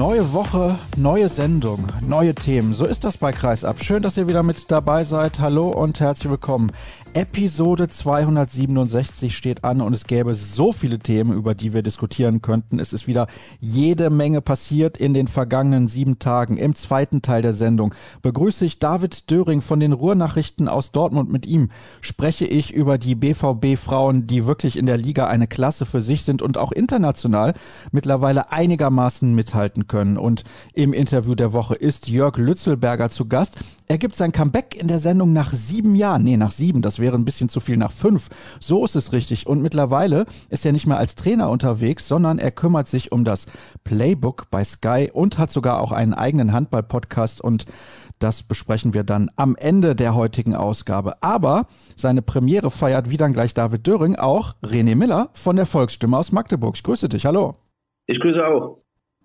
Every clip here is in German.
Neue Woche, neue Sendung, neue Themen. So ist das bei Kreisab. Schön, dass ihr wieder mit dabei seid. Hallo und herzlich willkommen. Episode 267 steht an und es gäbe so viele Themen, über die wir diskutieren könnten. Es ist wieder jede Menge passiert in den vergangenen sieben Tagen. Im zweiten Teil der Sendung begrüße ich David Döring von den Ruhrnachrichten aus Dortmund. Mit ihm spreche ich über die BVB-Frauen, die wirklich in der Liga eine Klasse für sich sind und auch international mittlerweile einigermaßen mithalten können. Und im Interview der Woche ist Jörg Lützelberger zu Gast. Er gibt sein Comeback in der Sendung nach sieben Jahren. Nee, nach sieben. Das wäre ein bisschen zu viel nach fünf. So ist es richtig. Und mittlerweile ist er nicht mehr als Trainer unterwegs, sondern er kümmert sich um das Playbook bei Sky und hat sogar auch einen eigenen Handball-Podcast und das besprechen wir dann am Ende der heutigen Ausgabe. Aber seine Premiere feiert, wie dann gleich David Döring, auch René Miller von der Volksstimme aus Magdeburg. Ich grüße dich. Hallo. Ich grüße auch.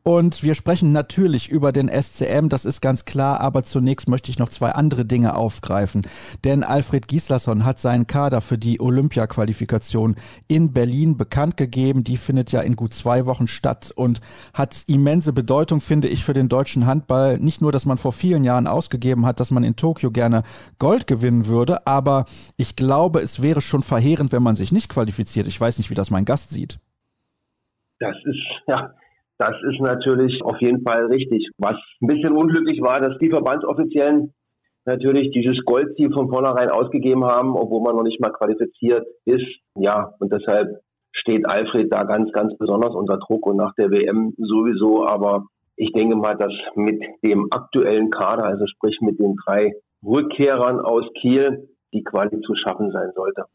Und wir sprechen natürlich über den SCM, das ist ganz klar, aber zunächst möchte ich noch zwei andere Dinge aufgreifen. Denn Alfred Gislason hat seinen Kader für die Olympia-Qualifikation in Berlin bekannt gegeben. Die findet ja in gut zwei Wochen statt und hat immense Bedeutung, finde ich, für den deutschen Handball. Nicht nur, dass man vor vielen Jahren ausgegeben hat, dass man in Tokio gerne Gold gewinnen würde, aber ich glaube, es wäre schon verheerend, wenn man sich nicht qualifiziert. Ich weiß nicht, wie das mein Gast sieht. Das ist, ja, das ist natürlich auf jeden Fall richtig. Was ein bisschen unglücklich war, dass die Verbandsoffiziellen natürlich dieses Goldziel von vornherein ausgegeben haben, obwohl man noch nicht mal qualifiziert ist. Ja, und deshalb steht Alfred da ganz, ganz besonders unter Druck und nach der WM sowieso. Aber ich denke mal, dass mit dem aktuellen Kader, also sprich mit den drei Rückkehrern aus Kiel, die Quali zu schaffen sein sollte.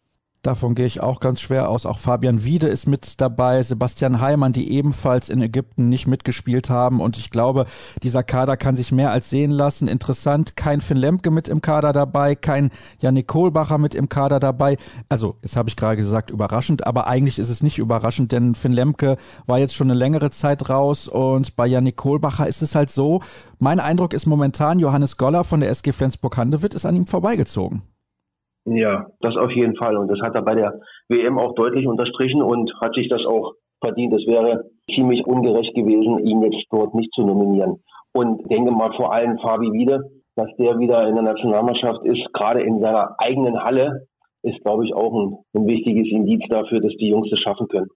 Davon gehe ich auch ganz schwer aus. Auch Fabian Wiede ist mit dabei, Sebastian Heimann, die ebenfalls in Ägypten nicht mitgespielt haben. Und ich glaube, dieser Kader kann sich mehr als sehen lassen. Interessant, kein Finn Lemke mit im Kader dabei, kein Janik Kohlbacher mit im Kader dabei. Also, jetzt habe ich gerade gesagt, überraschend, aber eigentlich ist es nicht überraschend, denn Finn Lemke war jetzt schon eine längere Zeit raus und bei Janik Kohlbacher ist es halt so. Mein Eindruck ist momentan, Johannes Goller von der SG Flensburg-Handewitt ist an ihm vorbeigezogen. Ja, das auf jeden Fall. Und das hat er bei der WM auch deutlich unterstrichen und hat sich das auch verdient. Es wäre ziemlich ungerecht gewesen, ihn jetzt dort nicht zu nominieren. Und denke mal vor allem Fabi Wiede, dass der wieder in der Nationalmannschaft ist, gerade in seiner eigenen Halle, ist, glaube ich, auch ein, ein wichtiges Indiz dafür, dass die Jungs das schaffen können.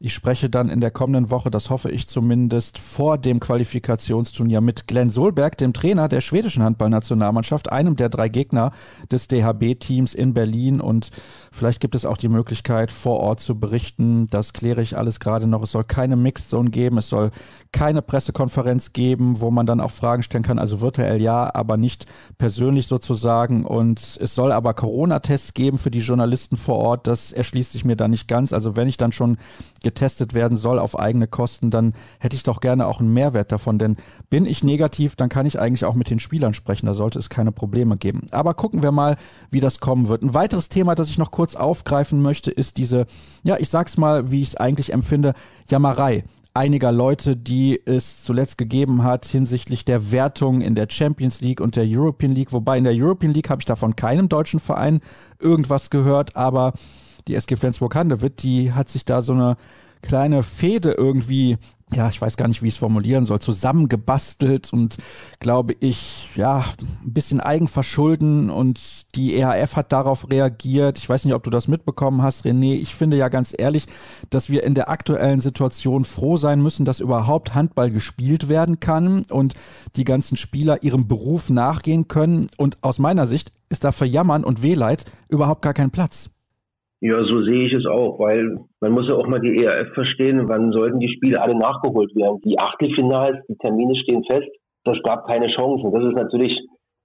Ich spreche dann in der kommenden Woche, das hoffe ich zumindest, vor dem Qualifikationsturnier mit Glenn Solberg, dem Trainer der schwedischen Handballnationalmannschaft, einem der drei Gegner des DHB-Teams in Berlin. Und vielleicht gibt es auch die Möglichkeit, vor Ort zu berichten. Das kläre ich alles gerade noch. Es soll keine Mixed Zone geben. Es soll keine Pressekonferenz geben, wo man dann auch Fragen stellen kann. Also virtuell ja, aber nicht persönlich sozusagen. Und es soll aber Corona-Tests geben für die Journalisten vor Ort. Das erschließt sich mir da nicht ganz. Also wenn ich dann schon getestet werden soll auf eigene Kosten, dann hätte ich doch gerne auch einen Mehrwert davon. Denn bin ich negativ, dann kann ich eigentlich auch mit den Spielern sprechen. Da sollte es keine Probleme geben. Aber gucken wir mal, wie das kommen wird. Ein weiteres Thema, das ich noch kurz aufgreifen möchte, ist diese, ja, ich sag's mal, wie ich es eigentlich empfinde, Jammerei einiger Leute, die es zuletzt gegeben hat hinsichtlich der Wertung in der Champions League und der European League. Wobei in der European League habe ich da von keinem deutschen Verein irgendwas gehört, aber die SG Flensburg-Handewitt, die hat sich da so eine kleine Fehde irgendwie, ja, ich weiß gar nicht, wie ich es formulieren soll, zusammengebastelt und glaube ich, ja, ein bisschen Eigenverschulden und die EHF hat darauf reagiert. Ich weiß nicht, ob du das mitbekommen hast, René. Ich finde ja ganz ehrlich, dass wir in der aktuellen Situation froh sein müssen, dass überhaupt Handball gespielt werden kann und die ganzen Spieler ihrem Beruf nachgehen können. Und aus meiner Sicht ist da für Jammern und Wehleid überhaupt gar kein Platz. Ja, so sehe ich es auch, weil man muss ja auch mal die ERF verstehen, wann sollten die Spiele alle nachgeholt werden. Die Achtelfinals, die Termine stehen fest, das gab keine Chancen. Das ist natürlich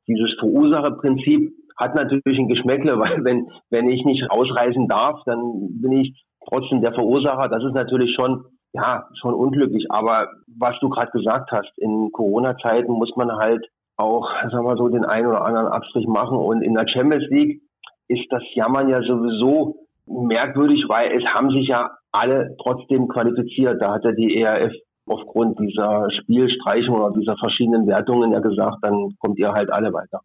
dieses Verursacherprinzip hat natürlich ein Geschmäckle, weil wenn, wenn ich nicht ausreisen darf, dann bin ich trotzdem der Verursacher. Das ist natürlich schon, ja, schon unglücklich. Aber was du gerade gesagt hast, in Corona-Zeiten muss man halt auch, sagen wir so, den einen oder anderen Abstrich machen. Und in der Champions League ist das Jammern ja sowieso merkwürdig, weil es haben sich ja alle trotzdem qualifiziert. Da hat ja die ERF aufgrund dieser Spielstreichung oder dieser verschiedenen Wertungen ja gesagt, dann kommt ihr halt alle weiter.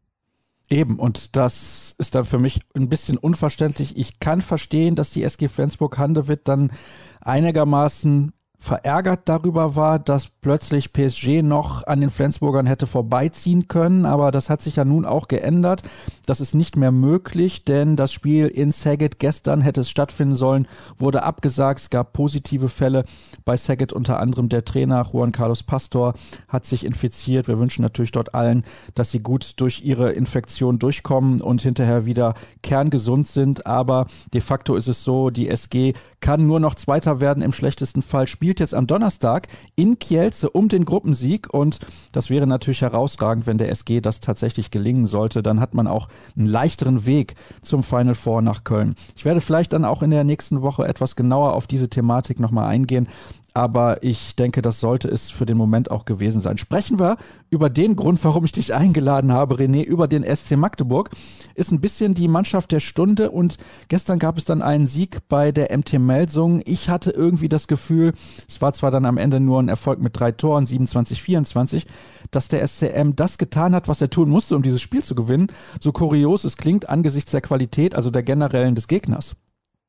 Eben, und das ist dann für mich ein bisschen unverständlich. Ich kann verstehen, dass die SG Flensburg-Handewitt dann einigermaßen verärgert darüber war, dass plötzlich PSG noch an den Flensburgern hätte vorbeiziehen können, aber das hat sich ja nun auch geändert. Das ist nicht mehr möglich, denn das Spiel in Saget gestern hätte es stattfinden sollen, wurde abgesagt. Es gab positive Fälle bei Saget, unter anderem der Trainer Juan Carlos Pastor hat sich infiziert. Wir wünschen natürlich dort allen, dass sie gut durch ihre Infektion durchkommen und hinterher wieder kerngesund sind, aber de facto ist es so, die SG kann nur noch Zweiter werden, im schlechtesten Fall spielt jetzt am Donnerstag in Kielce um den Gruppensieg und das wäre natürlich herausragend, wenn der SG das tatsächlich gelingen sollte. Dann hat man auch einen leichteren Weg zum Final Four nach Köln. Ich werde vielleicht dann auch in der nächsten Woche etwas genauer auf diese Thematik nochmal eingehen aber ich denke, das sollte es für den Moment auch gewesen sein. Sprechen wir über den Grund, warum ich dich eingeladen habe, René, über den SC Magdeburg. Ist ein bisschen die Mannschaft der Stunde und gestern gab es dann einen Sieg bei der MT Melsung. Ich hatte irgendwie das Gefühl, es war zwar dann am Ende nur ein Erfolg mit drei Toren, 27, 24, dass der SCM das getan hat, was er tun musste, um dieses Spiel zu gewinnen. So kurios es klingt angesichts der Qualität, also der generellen des Gegners.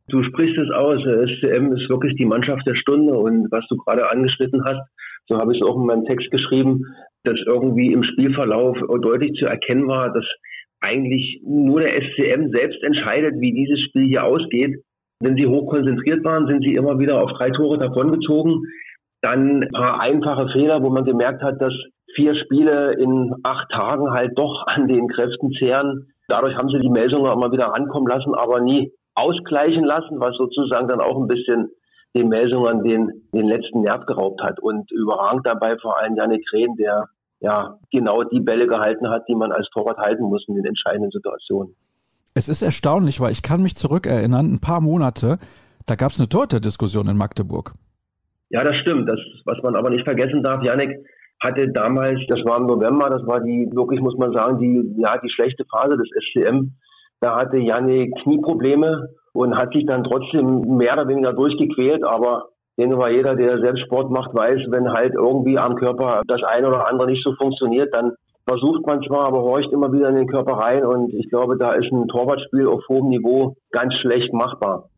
Du sprichst es aus. SCM ist wirklich die Mannschaft der Stunde und was du gerade angeschnitten hast, so habe ich es auch in meinem Text geschrieben, dass irgendwie im Spielverlauf deutlich zu erkennen war, dass eigentlich nur der SCM selbst entscheidet, wie dieses Spiel hier ausgeht. Wenn sie hoch konzentriert waren, sind sie immer wieder auf drei Tore davongezogen. Dann ein paar einfache Fehler, wo man gemerkt hat, dass vier Spiele in acht Tagen halt doch an den Kräften zehren. Dadurch haben sie die Melsungen immer wieder rankommen lassen, aber nie ausgleichen lassen, was sozusagen dann auch ein bisschen den Melsungen den, den letzten Nerv geraubt hat. Und überragend dabei vor allem Janik Rehn, der ja genau die Bälle gehalten hat, die man als Torwart halten muss in den entscheidenden Situationen. Es ist erstaunlich, weil ich kann mich zurückerinnern, ein paar Monate, da gab es eine Torhüter-Diskussion in Magdeburg. Ja, das stimmt. Das, was man aber nicht vergessen darf, Janik hatte damals, das war im November, das war die, wirklich muss man sagen, die, ja, die schlechte Phase des SCM da hatte Janne Knieprobleme und hat sich dann trotzdem mehr oder weniger durchgequält, aber denke mal, jeder, der selbst Sport macht, weiß, wenn halt irgendwie am Körper das eine oder andere nicht so funktioniert, dann versucht man zwar, aber horcht immer wieder in den Körper rein und ich glaube, da ist ein Torwartspiel auf hohem Niveau ganz schlecht machbar.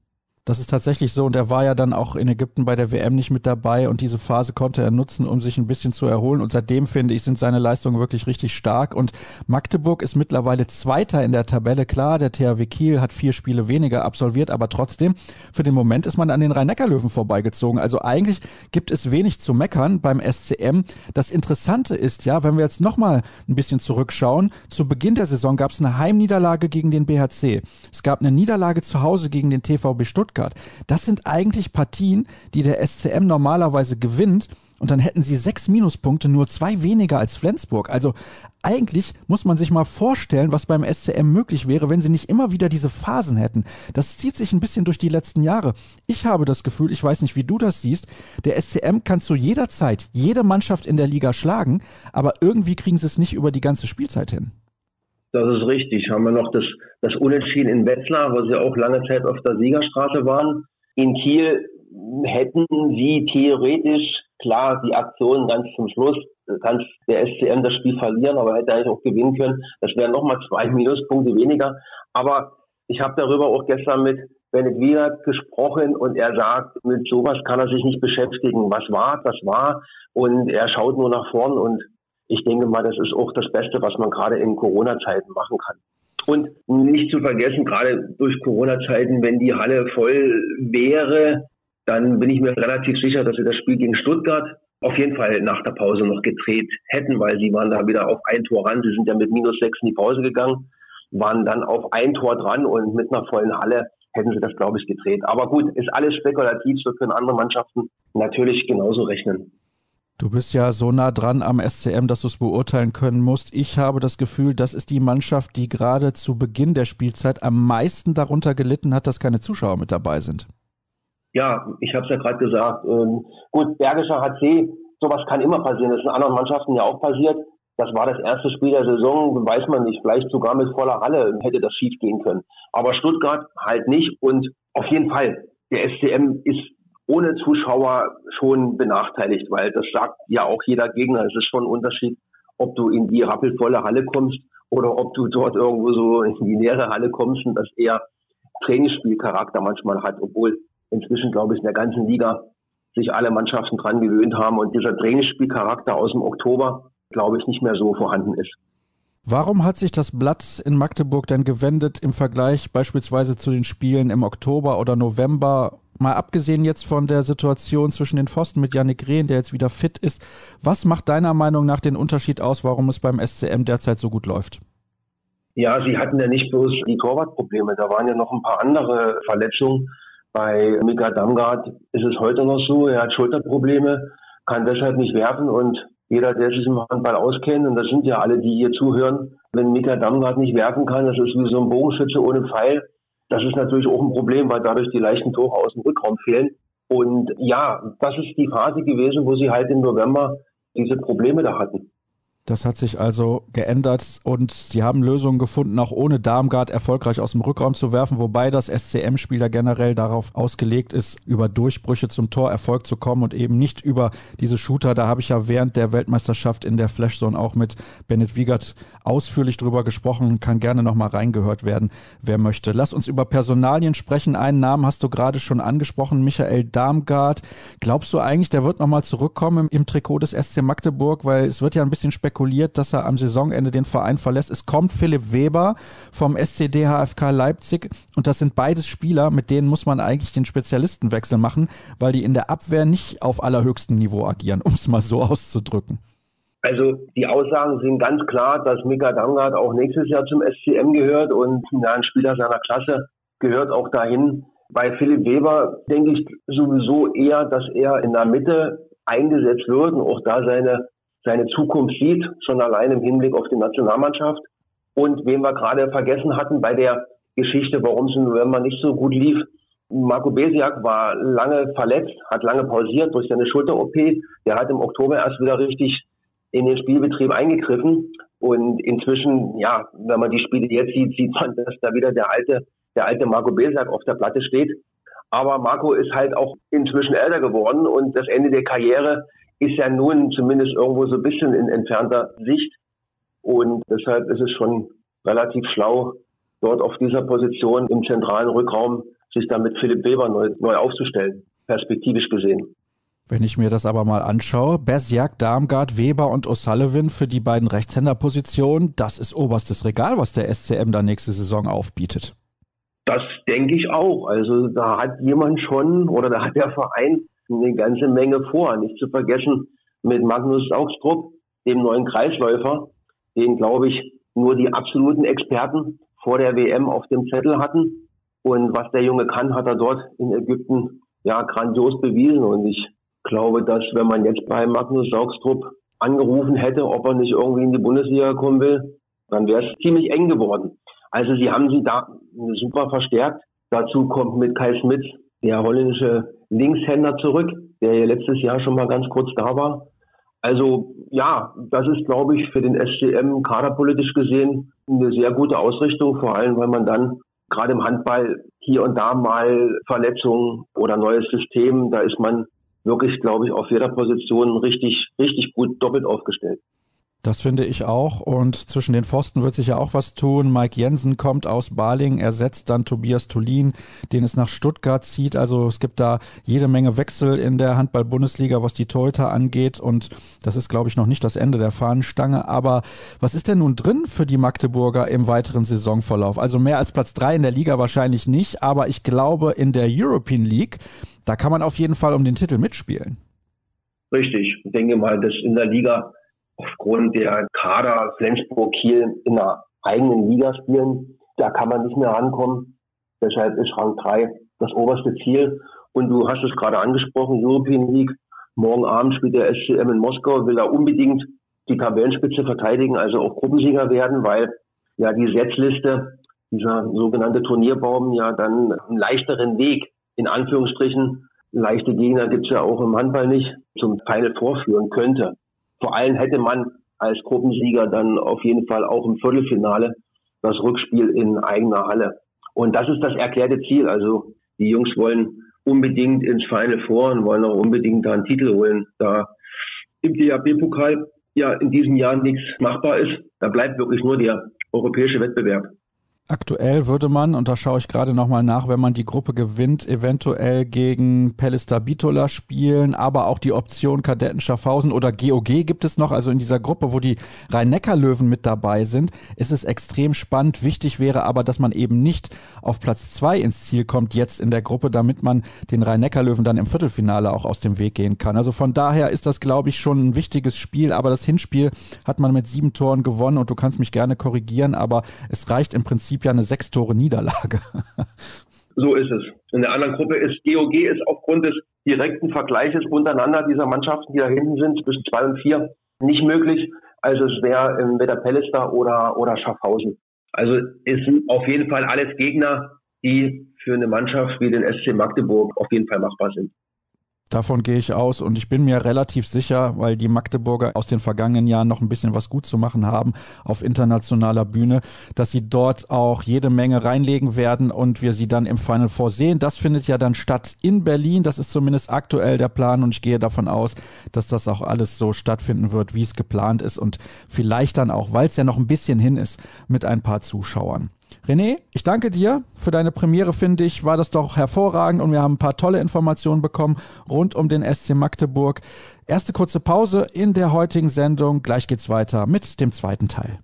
Das ist tatsächlich so und er war ja dann auch in Ägypten bei der WM nicht mit dabei und diese Phase konnte er nutzen, um sich ein bisschen zu erholen und seitdem finde ich, sind seine Leistungen wirklich richtig stark und Magdeburg ist mittlerweile Zweiter in der Tabelle. Klar, der THW Kiel hat vier Spiele weniger absolviert, aber trotzdem, für den Moment ist man an den Rhein-Neckar-Löwen vorbeigezogen. Also eigentlich gibt es wenig zu meckern beim SCM. Das Interessante ist ja, wenn wir jetzt nochmal ein bisschen zurückschauen, zu Beginn der Saison gab es eine Heimniederlage gegen den BHC. Es gab eine Niederlage zu Hause gegen den TVB Stuttgart. Stuttgart. Das sind eigentlich Partien, die der SCM normalerweise gewinnt. Und dann hätten sie sechs Minuspunkte, nur zwei weniger als Flensburg. Also eigentlich muss man sich mal vorstellen, was beim SCM möglich wäre, wenn sie nicht immer wieder diese Phasen hätten. Das zieht sich ein bisschen durch die letzten Jahre. Ich habe das Gefühl, ich weiß nicht, wie du das siehst, der SCM kann zu jeder Zeit jede Mannschaft in der Liga schlagen, aber irgendwie kriegen sie es nicht über die ganze Spielzeit hin. Das ist richtig. Haben wir noch das, das Unentschieden in Wetzlar, wo sie auch lange Zeit auf der Siegerstraße waren. In Kiel hätten sie theoretisch, klar, die Aktion ganz zum Schluss, kann der SCM das Spiel verlieren, aber hätte eigentlich auch gewinnen können. Das wären nochmal zwei Minuspunkte weniger. Aber ich habe darüber auch gestern mit Bennett Wiegert gesprochen und er sagt, mit sowas kann er sich nicht beschäftigen. Was war, das war. Und er schaut nur nach vorn und ich denke mal, das ist auch das Beste, was man gerade in Corona-Zeiten machen kann. Und nicht zu vergessen, gerade durch Corona-Zeiten, wenn die Halle voll wäre, dann bin ich mir relativ sicher, dass sie das Spiel gegen Stuttgart auf jeden Fall nach der Pause noch gedreht hätten, weil sie waren da wieder auf ein Tor ran. Sie sind ja mit minus sechs in die Pause gegangen, waren dann auf ein Tor dran und mit einer vollen Halle hätten sie das, glaube ich, gedreht. Aber gut, ist alles spekulativ, so können andere Mannschaften natürlich genauso rechnen. Du bist ja so nah dran am SCM, dass du es beurteilen können musst. Ich habe das Gefühl, das ist die Mannschaft, die gerade zu Beginn der Spielzeit am meisten darunter gelitten hat, dass keine Zuschauer mit dabei sind. Ja, ich habe es ja gerade gesagt. Ähm, gut, Bergischer HC, sowas kann immer passieren. Das ist in anderen Mannschaften ja auch passiert. das war das erste Spiel der Saison, weiß man nicht, vielleicht sogar mit voller Halle hätte das schief gehen können. Aber Stuttgart halt nicht und auf jeden Fall, der SCM ist ohne Zuschauer schon benachteiligt, weil das sagt ja auch jeder Gegner. Es ist schon ein Unterschied, ob du in die rappelvolle Halle kommst oder ob du dort irgendwo so in die leere Halle kommst und das eher Trainingsspielcharakter manchmal hat, obwohl inzwischen, glaube ich, in der ganzen Liga sich alle Mannschaften dran gewöhnt haben und dieser Trainingsspielcharakter aus dem Oktober, glaube ich, nicht mehr so vorhanden ist. Warum hat sich das Blatt in Magdeburg denn gewendet im Vergleich beispielsweise zu den Spielen im Oktober oder November? Mal abgesehen jetzt von der Situation zwischen den Pfosten mit Yannick Rehn, der jetzt wieder fit ist, was macht deiner Meinung nach den Unterschied aus, warum es beim SCM derzeit so gut läuft? Ja, sie hatten ja nicht bloß die Torwartprobleme, da waren ja noch ein paar andere Verletzungen. Bei Mika Damgard ist es heute noch so, er hat Schulterprobleme, kann deshalb nicht werfen und jeder, der sich im Handball auskennt, und das sind ja alle, die hier zuhören, wenn Mika Damgard nicht werfen kann, das ist wie so ein Bogenschütze ohne Pfeil. Das ist natürlich auch ein Problem, weil dadurch die leichten Tore aus dem Rückraum fehlen. Und ja, das ist die Phase gewesen, wo sie halt im November diese Probleme da hatten. Das hat sich also geändert und sie haben Lösungen gefunden, auch ohne Darmgard erfolgreich aus dem Rückraum zu werfen, wobei das SCM-Spiel ja generell darauf ausgelegt ist, über Durchbrüche zum Torerfolg zu kommen und eben nicht über diese Shooter. Da habe ich ja während der Weltmeisterschaft in der Flashzone auch mit Bennett Wiegert ausführlich drüber gesprochen, kann gerne nochmal reingehört werden, wer möchte. Lass uns über Personalien sprechen. Einen Namen hast du gerade schon angesprochen, Michael Darmgard. Glaubst du eigentlich, der wird nochmal zurückkommen im, im Trikot des SC Magdeburg, weil es wird ja ein bisschen spekuliert spekuliert, dass er am Saisonende den Verein verlässt. Es kommt Philipp Weber vom SCD HFK Leipzig und das sind beides Spieler, mit denen muss man eigentlich den Spezialistenwechsel machen, weil die in der Abwehr nicht auf allerhöchstem Niveau agieren, um es mal so auszudrücken. Also die Aussagen sind ganz klar, dass Mika Damgard auch nächstes Jahr zum SCM gehört und ein Spieler seiner Klasse gehört auch dahin. Bei Philipp Weber denke ich sowieso eher, dass er in der Mitte eingesetzt wird und auch da seine seine Zukunft sieht, schon allein im Hinblick auf die Nationalmannschaft. Und wen wir gerade vergessen hatten bei der Geschichte, warum es im November nicht so gut lief. Marco Besiak war lange verletzt, hat lange pausiert durch seine Schulter-OP. Der hat im Oktober erst wieder richtig in den Spielbetrieb eingegriffen. Und inzwischen, ja, wenn man die Spiele jetzt sieht, sieht man, dass da wieder der alte, der alte Marco Besiak auf der Platte steht. Aber Marco ist halt auch inzwischen älter geworden und das Ende der Karriere ist ja nun zumindest irgendwo so ein bisschen in entfernter Sicht. Und deshalb ist es schon relativ schlau, dort auf dieser Position im zentralen Rückraum sich dann mit Philipp Weber neu, neu aufzustellen, perspektivisch gesehen. Wenn ich mir das aber mal anschaue, Bersiak, Darmgard, Weber und O'Sullivan für die beiden Rechtshänderpositionen, das ist oberstes Regal, was der SCM da nächste Saison aufbietet. Das denke ich auch. Also da hat jemand schon oder da hat der Verein eine ganze Menge vor. Nicht zu vergessen mit Magnus Augstrup, dem neuen Kreisläufer, den, glaube ich, nur die absoluten Experten vor der WM auf dem Zettel hatten. Und was der Junge kann, hat er dort in Ägypten ja grandios bewiesen. Und ich glaube, dass wenn man jetzt bei Magnus Augstrup angerufen hätte, ob er nicht irgendwie in die Bundesliga kommen will, dann wäre es ziemlich eng geworden. Also sie haben sie da super verstärkt. Dazu kommt mit Kai Smith der holländische Linkshänder zurück, der ja letztes Jahr schon mal ganz kurz da war. Also ja, das ist, glaube ich, für den SCM kaderpolitisch gesehen eine sehr gute Ausrichtung, vor allem weil man dann gerade im Handball hier und da mal Verletzungen oder neues System, da ist man wirklich, glaube ich, auf jeder Position richtig, richtig gut doppelt aufgestellt. Das finde ich auch. Und zwischen den Pfosten wird sich ja auch was tun. Mike Jensen kommt aus Baling, ersetzt dann Tobias Tulin, den es nach Stuttgart zieht. Also es gibt da jede Menge Wechsel in der Handball-Bundesliga, was die Torhüter angeht. Und das ist, glaube ich, noch nicht das Ende der Fahnenstange. Aber was ist denn nun drin für die Magdeburger im weiteren Saisonverlauf? Also mehr als Platz drei in der Liga wahrscheinlich nicht. Aber ich glaube, in der European League, da kann man auf jeden Fall um den Titel mitspielen. Richtig. Ich denke mal, dass in der Liga aufgrund der Kader Flensburg-Kiel in einer eigenen Liga spielen. Da kann man nicht mehr rankommen. Deshalb ist Rang 3 das oberste Ziel. Und du hast es gerade angesprochen, European League. Morgen Abend spielt der SCM in Moskau, will da unbedingt die Tabellenspitze verteidigen, also auch Gruppensieger werden, weil ja die Setzliste, dieser sogenannte Turnierbaum, ja dann einen leichteren Weg, in Anführungsstrichen, leichte Gegner gibt's ja auch im Handball nicht, zum Final vorführen könnte. Vor allem hätte man als Gruppensieger dann auf jeden Fall auch im Viertelfinale das Rückspiel in eigener Halle. Und das ist das erklärte Ziel. Also die Jungs wollen unbedingt ins Final Four und wollen auch unbedingt da einen Titel holen. Da im DHB-Pokal ja in diesem Jahr nichts machbar ist, da bleibt wirklich nur der europäische Wettbewerb. Aktuell würde man, und da schaue ich gerade nochmal nach, wenn man die Gruppe gewinnt, eventuell gegen Pellister Bitola spielen, aber auch die Option Kadetten Schaffhausen oder GOG gibt es noch. Also in dieser Gruppe, wo die Rhein-Neckar-Löwen mit dabei sind, ist es extrem spannend. Wichtig wäre aber, dass man eben nicht auf Platz zwei ins Ziel kommt jetzt in der Gruppe, damit man den Rhein-Neckar-Löwen dann im Viertelfinale auch aus dem Weg gehen kann. Also von daher ist das, glaube ich, schon ein wichtiges Spiel, aber das Hinspiel hat man mit sieben Toren gewonnen und du kannst mich gerne korrigieren, aber es reicht im Prinzip Prinzip ja eine sechs Tore Niederlage. So ist es. In der anderen Gruppe ist GOG ist aufgrund des direkten Vergleiches untereinander dieser Mannschaften, die da hinten sind, zwischen zwei und vier, nicht möglich. Also es wäre entweder Pellister oder, oder Schaffhausen. Also es sind auf jeden Fall alles Gegner, die für eine Mannschaft wie den SC Magdeburg auf jeden Fall machbar sind. Davon gehe ich aus und ich bin mir relativ sicher, weil die Magdeburger aus den vergangenen Jahren noch ein bisschen was gut zu machen haben auf internationaler Bühne, dass sie dort auch jede Menge reinlegen werden und wir sie dann im Final Four sehen. Das findet ja dann statt in Berlin. Das ist zumindest aktuell der Plan und ich gehe davon aus, dass das auch alles so stattfinden wird, wie es geplant ist und vielleicht dann auch, weil es ja noch ein bisschen hin ist, mit ein paar Zuschauern. René, ich danke dir für deine Premiere, finde ich, war das doch hervorragend und wir haben ein paar tolle Informationen bekommen rund um den SC Magdeburg. Erste kurze Pause in der heutigen Sendung. Gleich geht's weiter mit dem zweiten Teil.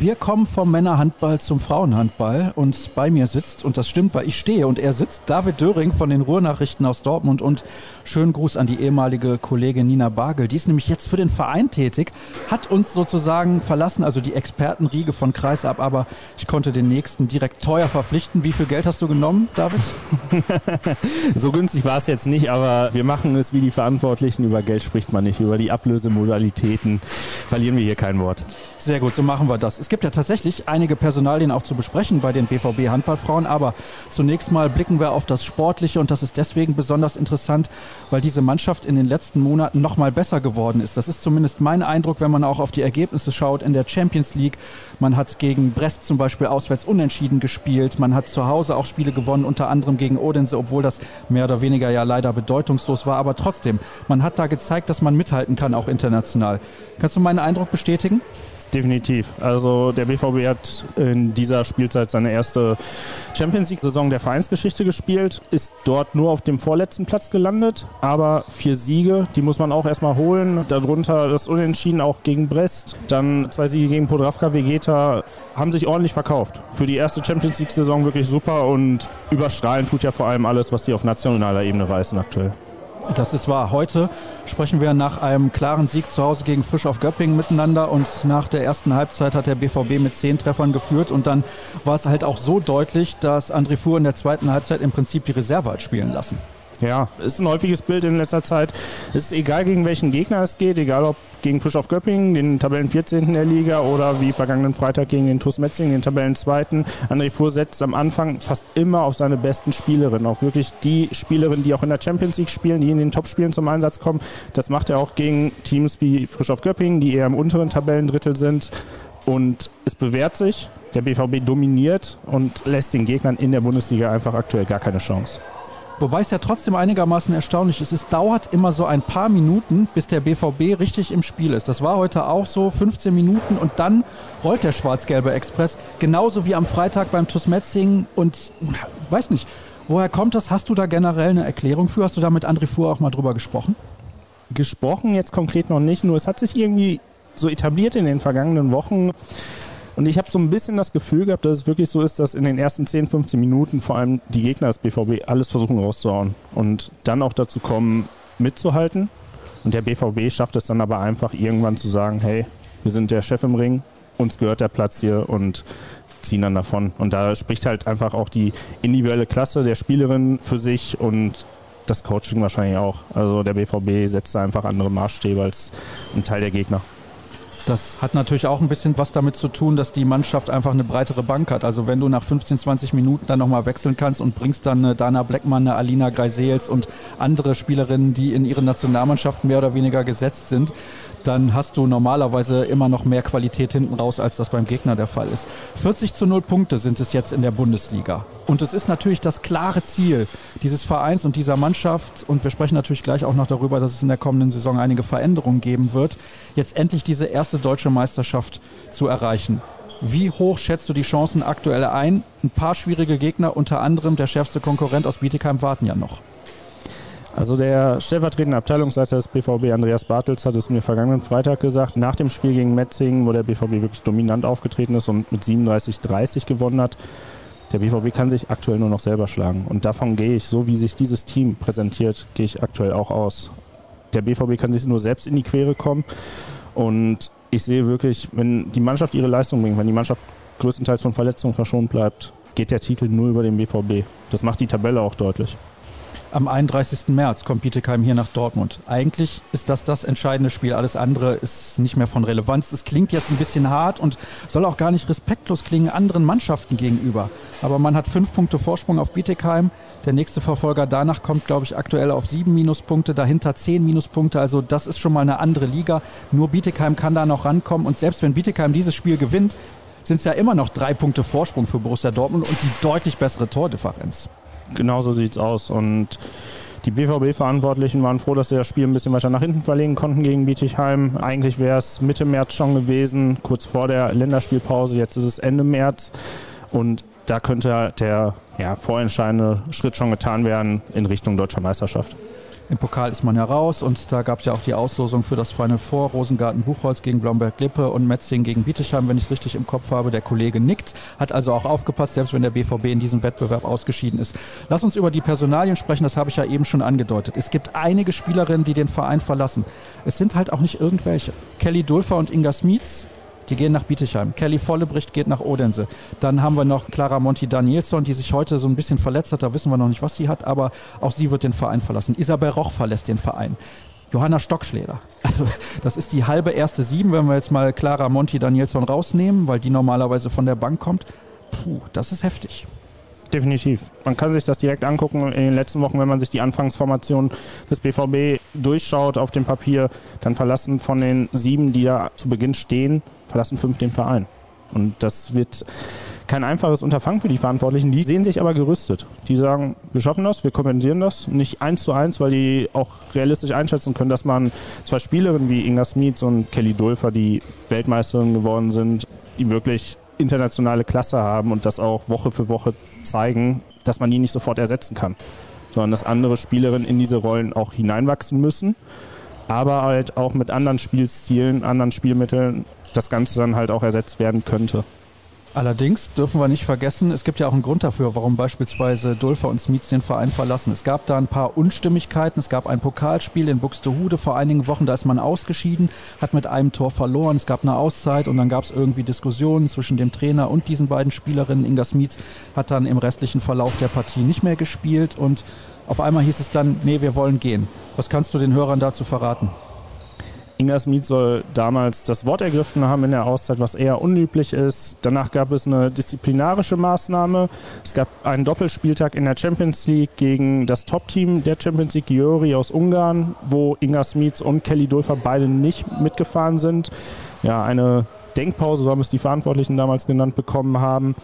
Wir kommen vom Männerhandball zum Frauenhandball und bei mir sitzt, und das stimmt, weil ich stehe und er sitzt, David Döring von den Ruhrnachrichten aus Dortmund und schönen Gruß an die ehemalige Kollegin Nina Bagel. Die ist nämlich jetzt für den Verein tätig, hat uns sozusagen verlassen, also die Expertenriege von Kreisab, aber ich konnte den nächsten direkt teuer verpflichten. Wie viel Geld hast du genommen, David? so günstig war es jetzt nicht, aber wir machen es wie die Verantwortlichen. Über Geld spricht man nicht. Über die Ablösemodalitäten verlieren wir hier kein Wort. Sehr gut, so machen wir das. Es gibt ja tatsächlich einige Personalien auch zu besprechen bei den BVB Handballfrauen, aber zunächst mal blicken wir auf das Sportliche und das ist deswegen besonders interessant, weil diese Mannschaft in den letzten Monaten noch mal besser geworden ist. Das ist zumindest mein Eindruck, wenn man auch auf die Ergebnisse schaut in der Champions League. Man hat gegen Brest zum Beispiel auswärts unentschieden gespielt. Man hat zu Hause auch Spiele gewonnen, unter anderem gegen Odense, obwohl das mehr oder weniger ja leider bedeutungslos war. Aber trotzdem, man hat da gezeigt, dass man mithalten kann, auch international. Kannst du meinen Eindruck bestätigen? Definitiv. Also der BVB hat in dieser Spielzeit seine erste Champions League-Saison der Vereinsgeschichte gespielt, ist dort nur auf dem vorletzten Platz gelandet, aber vier Siege, die muss man auch erstmal holen. Darunter das Unentschieden auch gegen Brest, dann zwei Siege gegen Podravka Vegeta, haben sich ordentlich verkauft. Für die erste Champions League-Saison wirklich super und überstrahlen tut ja vor allem alles, was sie auf nationaler Ebene reißen aktuell. Das ist wahr. Heute sprechen wir nach einem klaren Sieg zu Hause gegen Frisch auf Göppingen miteinander und nach der ersten Halbzeit hat der BVB mit zehn Treffern geführt und dann war es halt auch so deutlich, dass André Fuhr in der zweiten Halbzeit im Prinzip die Reserve hat spielen lassen. Ja, ist ein häufiges Bild in letzter Zeit. Es ist egal, gegen welchen Gegner es geht, egal ob gegen Frisch auf Göppingen, den Tabellen 14. der Liga oder wie vergangenen Freitag gegen den TuS Metzing, den Tabellen 2. André Fuhr setzt am Anfang fast immer auf seine besten Spielerinnen, auch wirklich die Spielerinnen, die auch in der Champions League spielen, die in den Topspielen zum Einsatz kommen. Das macht er auch gegen Teams wie Frisch auf Göppingen, die eher im unteren Tabellendrittel sind. Und es bewährt sich. Der BVB dominiert und lässt den Gegnern in der Bundesliga einfach aktuell gar keine Chance. Wobei es ja trotzdem einigermaßen erstaunlich ist. Es dauert immer so ein paar Minuten, bis der BVB richtig im Spiel ist. Das war heute auch so, 15 Minuten und dann rollt der schwarz-gelbe Express. Genauso wie am Freitag beim TuS Metzing und weiß nicht, woher kommt das? Hast du da generell eine Erklärung für? Hast du da mit André Fuhr auch mal drüber gesprochen? Gesprochen jetzt konkret noch nicht, nur es hat sich irgendwie so etabliert in den vergangenen Wochen. Und ich habe so ein bisschen das Gefühl gehabt, dass es wirklich so ist, dass in den ersten 10, 15 Minuten vor allem die Gegner des BVB alles versuchen rauszuhauen und dann auch dazu kommen, mitzuhalten. Und der BVB schafft es dann aber einfach irgendwann zu sagen, hey, wir sind der Chef im Ring, uns gehört der Platz hier und ziehen dann davon. Und da spricht halt einfach auch die individuelle Klasse der Spielerin für sich und das Coaching wahrscheinlich auch. Also der BVB setzt da einfach andere Maßstäbe als ein Teil der Gegner. Das hat natürlich auch ein bisschen was damit zu tun, dass die Mannschaft einfach eine breitere Bank hat. Also wenn du nach 15, 20 Minuten dann nochmal wechseln kannst und bringst dann eine Dana Blackman, eine Alina Geisels und andere Spielerinnen, die in ihre Nationalmannschaft mehr oder weniger gesetzt sind, dann hast du normalerweise immer noch mehr Qualität hinten raus, als das beim Gegner der Fall ist. 40 zu 0 Punkte sind es jetzt in der Bundesliga. Und es ist natürlich das klare Ziel dieses Vereins und dieser Mannschaft, und wir sprechen natürlich gleich auch noch darüber, dass es in der kommenden Saison einige Veränderungen geben wird, jetzt endlich diese erste deutsche Meisterschaft zu erreichen. Wie hoch schätzt du die Chancen aktuell ein? Ein paar schwierige Gegner, unter anderem der schärfste Konkurrent aus Bietigheim warten ja noch. Also der stellvertretende Abteilungsleiter des BVB, Andreas Bartels, hat es mir vergangenen Freitag gesagt, nach dem Spiel gegen Metzingen, wo der BVB wirklich dominant aufgetreten ist und mit 37-30 gewonnen hat, der BVB kann sich aktuell nur noch selber schlagen. Und davon gehe ich, so wie sich dieses Team präsentiert, gehe ich aktuell auch aus. Der BVB kann sich nur selbst in die Quere kommen. Und ich sehe wirklich, wenn die Mannschaft ihre Leistung bringt, wenn die Mannschaft größtenteils von Verletzungen verschont bleibt, geht der Titel nur über den BVB. Das macht die Tabelle auch deutlich. Am 31. März kommt Bietigheim hier nach Dortmund. Eigentlich ist das das entscheidende Spiel. Alles andere ist nicht mehr von Relevanz. Es klingt jetzt ein bisschen hart und soll auch gar nicht respektlos klingen anderen Mannschaften gegenüber. Aber man hat fünf Punkte Vorsprung auf Bietigheim. Der nächste Verfolger danach kommt, glaube ich, aktuell auf sieben Minuspunkte, dahinter zehn Minuspunkte. Also das ist schon mal eine andere Liga. Nur Bietigheim kann da noch rankommen. Und selbst wenn Bietigheim dieses Spiel gewinnt, sind es ja immer noch drei Punkte Vorsprung für Borussia Dortmund und die deutlich bessere Tordifferenz genauso sieht es aus. Und die BVB-Verantwortlichen waren froh, dass sie das Spiel ein bisschen weiter nach hinten verlegen konnten gegen Bietigheim. Eigentlich wäre es Mitte März schon gewesen, kurz vor der Länderspielpause. Jetzt ist es Ende März. Und da könnte der ja, vorentscheidende Schritt schon getan werden in Richtung deutscher Meisterschaft. Im Pokal ist man ja raus und da gab es ja auch die Auslosung für das Final Four. Rosengarten Buchholz gegen Blomberg-Lippe und Metzing gegen Bietigheim, wenn ich es richtig im Kopf habe. Der Kollege nickt, hat also auch aufgepasst, selbst wenn der BVB in diesem Wettbewerb ausgeschieden ist. Lass uns über die Personalien sprechen, das habe ich ja eben schon angedeutet. Es gibt einige Spielerinnen, die den Verein verlassen. Es sind halt auch nicht irgendwelche. Kelly Dulfer und Inga Smietz die gehen nach Bietigheim. Kelly Vollebricht geht nach Odense. Dann haben wir noch Clara Monti Danielson, die sich heute so ein bisschen verletzt hat. Da wissen wir noch nicht, was sie hat, aber auch sie wird den Verein verlassen. Isabel Roch verlässt den Verein. Johanna Stockschleder. Also das ist die halbe erste Sieben, wenn wir jetzt mal Clara Monti Danielson rausnehmen, weil die normalerweise von der Bank kommt. Puh, das ist heftig. Definitiv. Man kann sich das direkt angucken in den letzten Wochen, wenn man sich die Anfangsformation des BVB durchschaut auf dem Papier, dann verlassen von den sieben, die da zu Beginn stehen, verlassen fünf den Verein. Und das wird kein einfaches Unterfangen für die Verantwortlichen. Die sehen sich aber gerüstet. Die sagen, wir schaffen das, wir kompensieren das. Nicht eins zu eins, weil die auch realistisch einschätzen können, dass man zwei Spielerinnen wie Inga Smeets und Kelly Dulfer, die Weltmeisterin geworden sind, die wirklich internationale Klasse haben und das auch Woche für Woche zeigen, dass man die nicht sofort ersetzen kann. Sondern dass andere Spielerinnen in diese Rollen auch hineinwachsen müssen, aber halt auch mit anderen Spielstilen, anderen Spielmitteln das Ganze dann halt auch ersetzt werden könnte. Allerdings dürfen wir nicht vergessen, es gibt ja auch einen Grund dafür, warum beispielsweise Dulfer und Smits den Verein verlassen. Es gab da ein paar Unstimmigkeiten. Es gab ein Pokalspiel in Buxtehude vor einigen Wochen, da ist man ausgeschieden, hat mit einem Tor verloren. Es gab eine Auszeit und dann gab es irgendwie Diskussionen zwischen dem Trainer und diesen beiden Spielerinnen. Inga Smits hat dann im restlichen Verlauf der Partie nicht mehr gespielt und auf einmal hieß es dann, nee, wir wollen gehen. Was kannst du den Hörern dazu verraten? Inga Smith soll damals das Wort ergriffen haben in der Auszeit, was eher unüblich ist. Danach gab es eine disziplinarische Maßnahme. Es gab einen Doppelspieltag in der Champions League gegen das Top-Team der Champions League, Giori aus Ungarn, wo Inga Smith und Kelly Dulfer beide nicht mitgefahren sind. Ja, eine Denkpause, so haben es die Verantwortlichen damals genannt bekommen haben.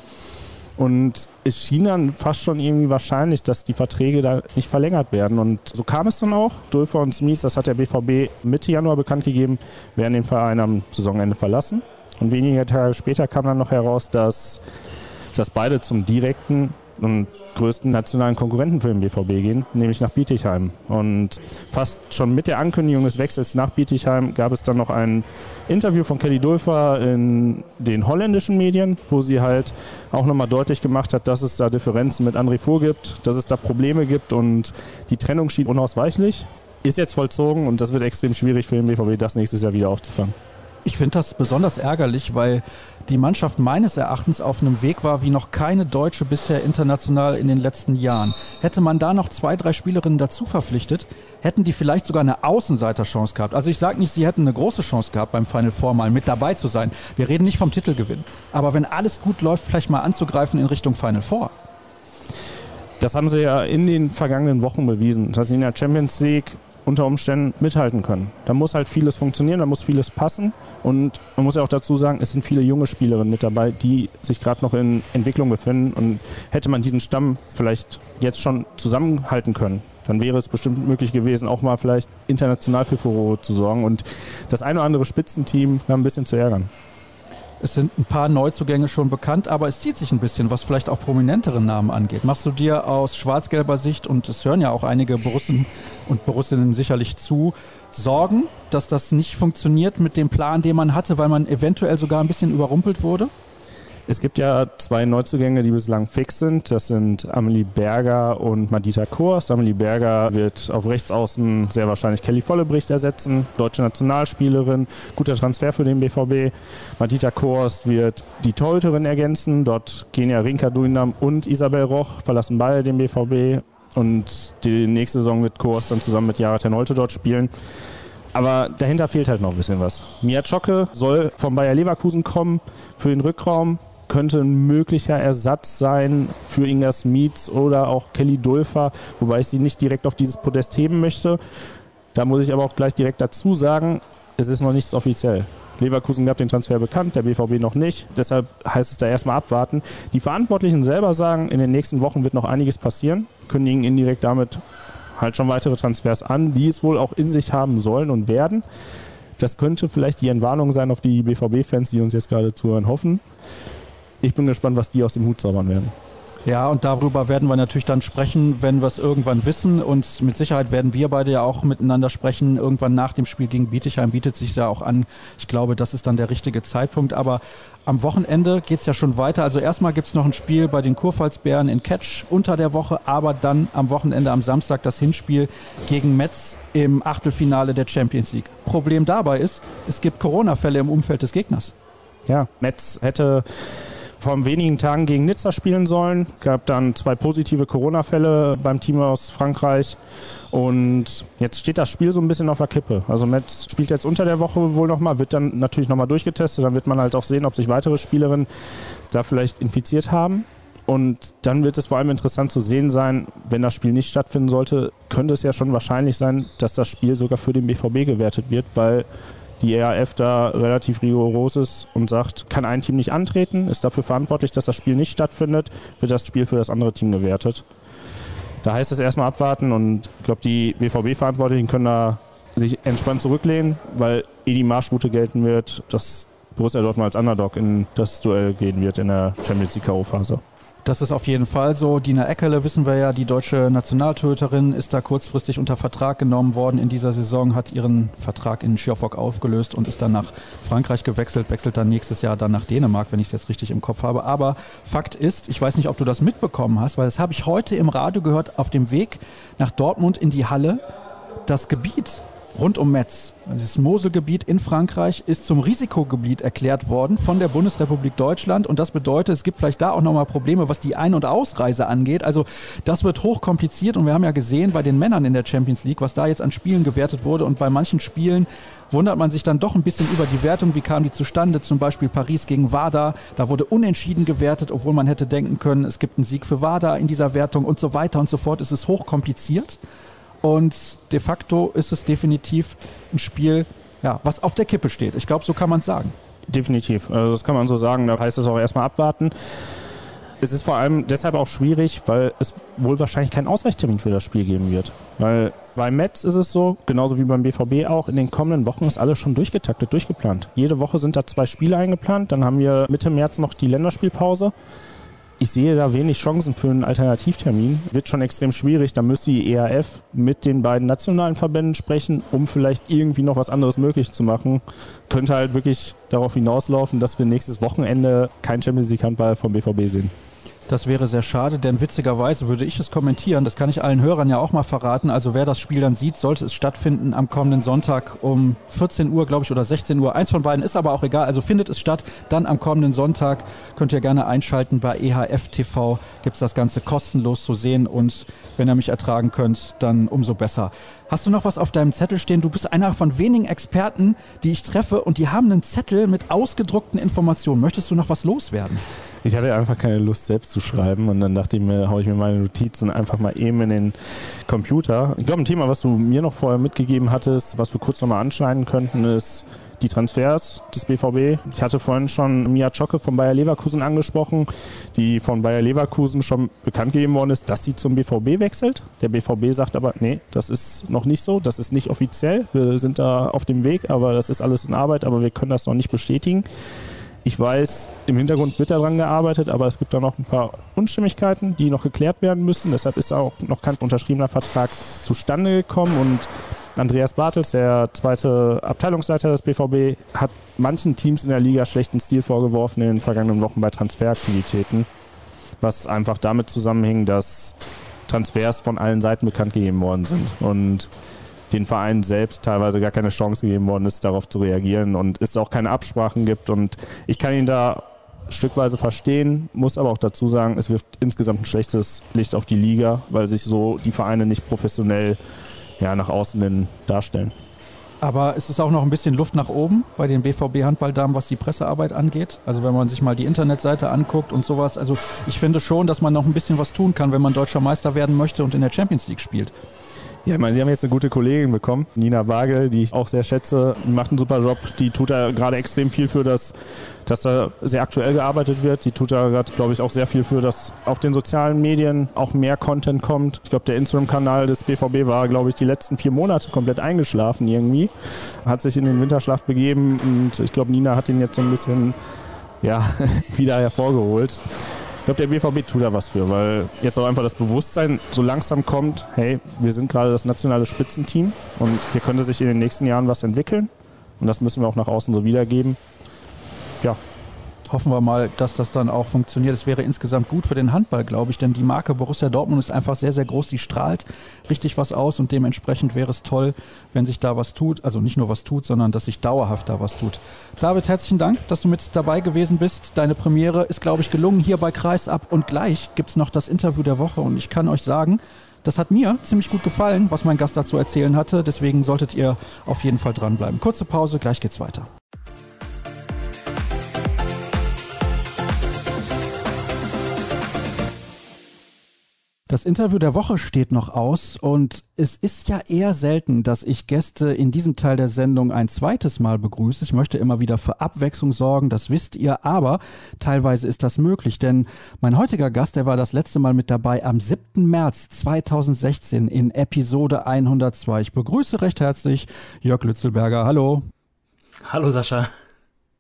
Und es schien dann fast schon irgendwie wahrscheinlich, dass die Verträge da nicht verlängert werden. Und so kam es dann auch. Dulfer und Smith, das hat der BVB Mitte Januar bekannt gegeben, werden den Verein am Saisonende verlassen. Und wenige Tage später kam dann noch heraus, dass, dass beide zum direkten und größten nationalen Konkurrenten für den BVB gehen, nämlich nach Bietigheim. Und fast schon mit der Ankündigung des Wechsels nach Bietigheim gab es dann noch ein Interview von Kelly Dulfer in den holländischen Medien, wo sie halt auch nochmal deutlich gemacht hat, dass es da Differenzen mit André Fuhr gibt, dass es da Probleme gibt und die Trennung schien unausweichlich. Ist jetzt vollzogen und das wird extrem schwierig für den BVB, das nächstes Jahr wieder aufzufangen. Ich finde das besonders ärgerlich, weil die Mannschaft meines Erachtens auf einem Weg war wie noch keine Deutsche bisher international in den letzten Jahren. Hätte man da noch zwei, drei Spielerinnen dazu verpflichtet, hätten die vielleicht sogar eine Außenseiterchance gehabt. Also ich sage nicht, sie hätten eine große Chance gehabt, beim Final Four mal mit dabei zu sein. Wir reden nicht vom Titelgewinn. Aber wenn alles gut läuft, vielleicht mal anzugreifen in Richtung Final Four. Das haben sie ja in den vergangenen Wochen bewiesen, dass sie in der Champions League unter Umständen mithalten können. Da muss halt vieles funktionieren, da muss vieles passen. Und man muss ja auch dazu sagen, es sind viele junge Spielerinnen mit dabei, die sich gerade noch in Entwicklung befinden. Und hätte man diesen Stamm vielleicht jetzt schon zusammenhalten können, dann wäre es bestimmt möglich gewesen, auch mal vielleicht international für Furore zu sorgen und das ein oder andere Spitzenteam ein bisschen zu ärgern. Es sind ein paar Neuzugänge schon bekannt, aber es zieht sich ein bisschen, was vielleicht auch prominentere Namen angeht. Machst du dir aus schwarz-gelber Sicht, und es hören ja auch einige Borussen und Borussinnen sicherlich zu, Sorgen, dass das nicht funktioniert mit dem Plan, den man hatte, weil man eventuell sogar ein bisschen überrumpelt wurde? Es gibt ja zwei Neuzugänge, die bislang fix sind. Das sind Amelie Berger und Madita Korst. Amelie Berger wird auf Rechtsaußen sehr wahrscheinlich Kelly Vollebricht ersetzen. Deutsche Nationalspielerin, guter Transfer für den BVB. Madita Korst wird die Torhüterin ergänzen. Dort gehen ja Rinka Duinam und Isabel Roch, verlassen beide den BVB. Und die nächste Saison wird Korst dann zusammen mit Jara Ternolte dort spielen. Aber dahinter fehlt halt noch ein bisschen was. Mia Zschocke soll vom Bayer Leverkusen kommen für den Rückraum könnte ein möglicher Ersatz sein für Inga Smits oder auch Kelly Dulfer, wobei ich sie nicht direkt auf dieses Podest heben möchte. Da muss ich aber auch gleich direkt dazu sagen, es ist noch nichts offiziell. Leverkusen gab den Transfer bekannt, der BVB noch nicht. Deshalb heißt es da erstmal abwarten. Die Verantwortlichen selber sagen, in den nächsten Wochen wird noch einiges passieren, kündigen indirekt damit halt schon weitere Transfers an, die es wohl auch in sich haben sollen und werden. Das könnte vielleicht die Entwarnung sein, auf die BVB-Fans, die uns jetzt gerade zuhören, hoffen ich bin gespannt, was die aus dem Hut zaubern werden. Ja, und darüber werden wir natürlich dann sprechen, wenn wir es irgendwann wissen. Und mit Sicherheit werden wir beide ja auch miteinander sprechen. Irgendwann nach dem Spiel gegen Bietigheim bietet sich ja auch an. Ich glaube, das ist dann der richtige Zeitpunkt. Aber am Wochenende geht es ja schon weiter. Also erstmal gibt es noch ein Spiel bei den Kurpfalzbären in Catch unter der Woche, aber dann am Wochenende, am Samstag, das Hinspiel gegen Metz im Achtelfinale der Champions League. Problem dabei ist, es gibt Corona-Fälle im Umfeld des Gegners. Ja, Metz hätte vor wenigen Tagen gegen Nizza spielen sollen. Gab dann zwei positive Corona-Fälle beim Team aus Frankreich. Und jetzt steht das Spiel so ein bisschen auf der Kippe. Also Metz spielt jetzt unter der Woche wohl nochmal, wird dann natürlich nochmal durchgetestet. Dann wird man halt auch sehen, ob sich weitere Spielerinnen da vielleicht infiziert haben. Und dann wird es vor allem interessant zu sehen sein, wenn das Spiel nicht stattfinden sollte, könnte es ja schon wahrscheinlich sein, dass das Spiel sogar für den BVB gewertet wird, weil die ERF da relativ rigoros ist und sagt, kann ein Team nicht antreten, ist dafür verantwortlich, dass das Spiel nicht stattfindet, wird das Spiel für das andere Team gewertet. Da heißt es erstmal abwarten und ich glaube, die BVB-Verantwortlichen können da sich entspannt zurücklehnen, weil eh die Marschroute gelten wird, dass Borussia Dortmund als Underdog in das Duell gehen wird in der Champions League K.O.-Phase. Das ist auf jeden Fall so. Dina Eckerle, wissen wir ja, die deutsche Nationaltöterin, ist da kurzfristig unter Vertrag genommen worden in dieser Saison, hat ihren Vertrag in Schiofok aufgelöst und ist dann nach Frankreich gewechselt, wechselt dann nächstes Jahr dann nach Dänemark, wenn ich es jetzt richtig im Kopf habe. Aber Fakt ist, ich weiß nicht, ob du das mitbekommen hast, weil das habe ich heute im Radio gehört, auf dem Weg nach Dortmund in die Halle, das Gebiet rund um Metz. Das Moselgebiet in Frankreich ist zum Risikogebiet erklärt worden von der Bundesrepublik Deutschland und das bedeutet, es gibt vielleicht da auch nochmal Probleme, was die Ein- und Ausreise angeht. Also das wird hochkompliziert und wir haben ja gesehen bei den Männern in der Champions League, was da jetzt an Spielen gewertet wurde und bei manchen Spielen wundert man sich dann doch ein bisschen über die Wertung, wie kam die zustande, zum Beispiel Paris gegen WADA, da wurde unentschieden gewertet, obwohl man hätte denken können, es gibt einen Sieg für WADA in dieser Wertung und so weiter und so fort. Es ist hochkompliziert. Und de facto ist es definitiv ein Spiel, ja, was auf der Kippe steht. Ich glaube, so kann man es sagen. Definitiv. Also das kann man so sagen. Da heißt es auch erstmal abwarten. Es ist vor allem deshalb auch schwierig, weil es wohl wahrscheinlich keinen Ausweichtermin für das Spiel geben wird. Weil bei Metz ist es so, genauso wie beim BVB auch, in den kommenden Wochen ist alles schon durchgetaktet, durchgeplant. Jede Woche sind da zwei Spiele eingeplant, dann haben wir Mitte März noch die Länderspielpause ich sehe da wenig Chancen für einen Alternativtermin. Wird schon extrem schwierig. Da müsste die ERF mit den beiden nationalen Verbänden sprechen, um vielleicht irgendwie noch was anderes möglich zu machen. Könnte halt wirklich darauf hinauslaufen, dass wir nächstes Wochenende kein Champions League Handball vom BVB sehen. Das wäre sehr schade, denn witzigerweise würde ich es kommentieren. Das kann ich allen Hörern ja auch mal verraten. Also wer das Spiel dann sieht, sollte es stattfinden am kommenden Sonntag um 14 Uhr, glaube ich, oder 16 Uhr. Eins von beiden ist aber auch egal. Also findet es statt. Dann am kommenden Sonntag könnt ihr gerne einschalten. Bei EHF TV gibt es das Ganze kostenlos zu sehen. Und wenn ihr mich ertragen könnt, dann umso besser. Hast du noch was auf deinem Zettel stehen? Du bist einer von wenigen Experten, die ich treffe und die haben einen Zettel mit ausgedruckten Informationen. Möchtest du noch was loswerden? Ich hatte einfach keine Lust, selbst zu schreiben und dann dachte ich mir, haue ich mir meine Notizen einfach mal eben in den Computer. Ich glaube, ein Thema, was du mir noch vorher mitgegeben hattest, was wir kurz nochmal anschneiden könnten, ist die Transfers des BVB. Ich hatte vorhin schon Mia Zschocke von Bayer Leverkusen angesprochen, die von Bayer Leverkusen schon bekannt gegeben worden ist, dass sie zum BVB wechselt. Der BVB sagt aber, nee, das ist noch nicht so, das ist nicht offiziell. Wir sind da auf dem Weg, aber das ist alles in Arbeit, aber wir können das noch nicht bestätigen. Ich weiß, im Hintergrund wird daran gearbeitet, aber es gibt da noch ein paar Unstimmigkeiten, die noch geklärt werden müssen. Deshalb ist auch noch kein unterschriebener Vertrag zustande gekommen und Andreas Bartels, der zweite Abteilungsleiter des BVB, hat manchen Teams in der Liga schlechten Stil vorgeworfen in den vergangenen Wochen bei Transferaktivitäten, was einfach damit zusammenhing, dass Transfers von allen Seiten bekannt gegeben worden sind. Und den Verein selbst teilweise gar keine Chance gegeben worden ist, darauf zu reagieren und es auch keine Absprachen gibt. Und ich kann ihn da stückweise verstehen, muss aber auch dazu sagen, es wirft insgesamt ein schlechtes Licht auf die Liga, weil sich so die Vereine nicht professionell ja, nach außen hin darstellen. Aber es ist auch noch ein bisschen Luft nach oben bei den BVB-Handballdamen, was die Pressearbeit angeht. Also wenn man sich mal die Internetseite anguckt und sowas. Also ich finde schon, dass man noch ein bisschen was tun kann, wenn man deutscher Meister werden möchte und in der Champions League spielt. Ja, ich meine, Sie haben jetzt eine gute Kollegin bekommen, Nina Wagel, die ich auch sehr schätze. Die macht einen super Job. Die tut da gerade extrem viel für das, dass da sehr aktuell gearbeitet wird. Die tut da gerade, glaube ich, auch sehr viel für, dass auf den sozialen Medien auch mehr Content kommt. Ich glaube, der Instagram-Kanal des BVB war, glaube ich, die letzten vier Monate komplett eingeschlafen irgendwie. Hat sich in den Winterschlaf begeben und ich glaube, Nina hat ihn jetzt so ein bisschen ja, wieder hervorgeholt. Ich glaube, der BVB tut da was für, weil jetzt auch einfach das Bewusstsein so langsam kommt, hey, wir sind gerade das nationale Spitzenteam und hier könnte sich in den nächsten Jahren was entwickeln. Und das müssen wir auch nach außen so wiedergeben. Ja, hoffen wir mal, dass das dann auch funktioniert. Es wäre insgesamt gut für den Handball, glaube ich, denn die Marke Borussia Dortmund ist einfach sehr, sehr groß. Die strahlt richtig was aus und dementsprechend wäre es toll, wenn sich da was tut. Also nicht nur was tut, sondern dass sich dauerhaft da was tut. David, herzlichen Dank, dass du mit dabei gewesen bist. Deine Premiere ist, glaube ich, gelungen hier bei Kreisab und gleich gibt es noch das Interview der Woche und ich kann euch sagen, das hat mir ziemlich gut gefallen, was mein Gast dazu erzählen hatte. Deswegen solltet ihr auf jeden Fall dranbleiben. Kurze Pause, gleich geht's weiter. Das Interview der Woche steht noch aus und es ist ja eher selten, dass ich Gäste in diesem Teil der Sendung ein zweites Mal begrüße. Ich möchte immer wieder für Abwechslung sorgen, das wisst ihr, aber teilweise ist das möglich, denn mein heutiger Gast, der war das letzte Mal mit dabei am 7. März 2016 in Episode 102. Ich begrüße recht herzlich Jörg Lützelberger. Hallo. Hallo Sascha.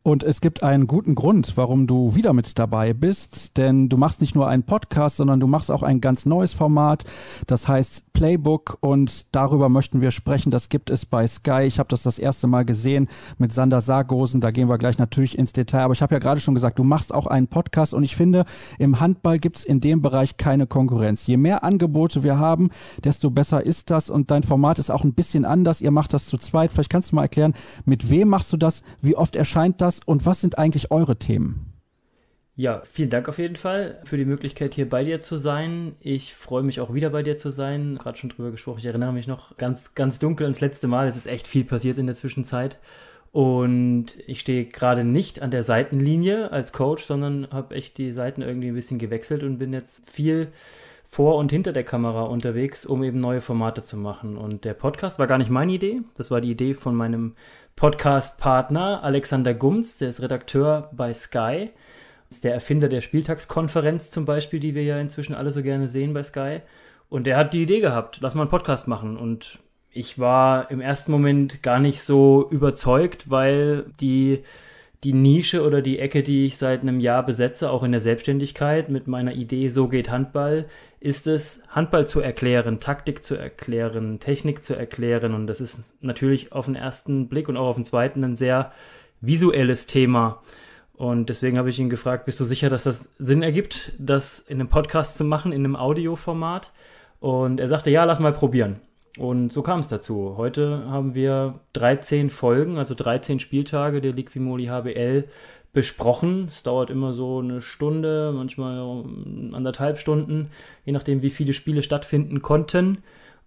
Und es gibt einen guten Grund, warum du wieder mit dabei bist, denn du machst nicht nur einen Podcast, sondern du machst auch ein ganz neues Format, das heißt Playbook und darüber möchten wir sprechen. Das gibt es bei Sky. Ich habe das das erste Mal gesehen mit Sander Sargosen, da gehen wir gleich natürlich ins Detail, aber ich habe ja gerade schon gesagt, du machst auch einen Podcast und ich finde, im Handball gibt es in dem Bereich keine Konkurrenz. Je mehr Angebote wir haben, desto besser ist das und dein Format ist auch ein bisschen anders. Ihr macht das zu zweit. Vielleicht kannst du mal erklären, mit wem machst du das, wie oft erscheint das das und was sind eigentlich eure Themen? Ja, vielen Dank auf jeden Fall für die Möglichkeit, hier bei dir zu sein. Ich freue mich auch wieder bei dir zu sein. Gerade schon drüber gesprochen. Ich erinnere mich noch ganz, ganz dunkel ans letzte Mal. Es ist echt viel passiert in der Zwischenzeit. Und ich stehe gerade nicht an der Seitenlinie als Coach, sondern habe echt die Seiten irgendwie ein bisschen gewechselt und bin jetzt viel vor und hinter der Kamera unterwegs, um eben neue Formate zu machen. Und der Podcast war gar nicht meine Idee. Das war die Idee von meinem Podcast-Partner Alexander Gumz, der ist Redakteur bei Sky, ist der Erfinder der Spieltagskonferenz zum Beispiel, die wir ja inzwischen alle so gerne sehen bei Sky. Und der hat die Idee gehabt, lass mal einen Podcast machen. Und ich war im ersten Moment gar nicht so überzeugt, weil die die Nische oder die Ecke, die ich seit einem Jahr besetze, auch in der Selbstständigkeit mit meiner Idee So geht Handball, ist es, Handball zu erklären, Taktik zu erklären, Technik zu erklären. Und das ist natürlich auf den ersten Blick und auch auf den zweiten ein sehr visuelles Thema. Und deswegen habe ich ihn gefragt, bist du sicher, dass das Sinn ergibt, das in einem Podcast zu machen, in einem Audioformat? Und er sagte, ja, lass mal probieren. Und so kam es dazu. Heute haben wir 13 Folgen, also 13 Spieltage der Liquimoli HBL besprochen. Es dauert immer so eine Stunde, manchmal anderthalb Stunden, je nachdem, wie viele Spiele stattfinden konnten.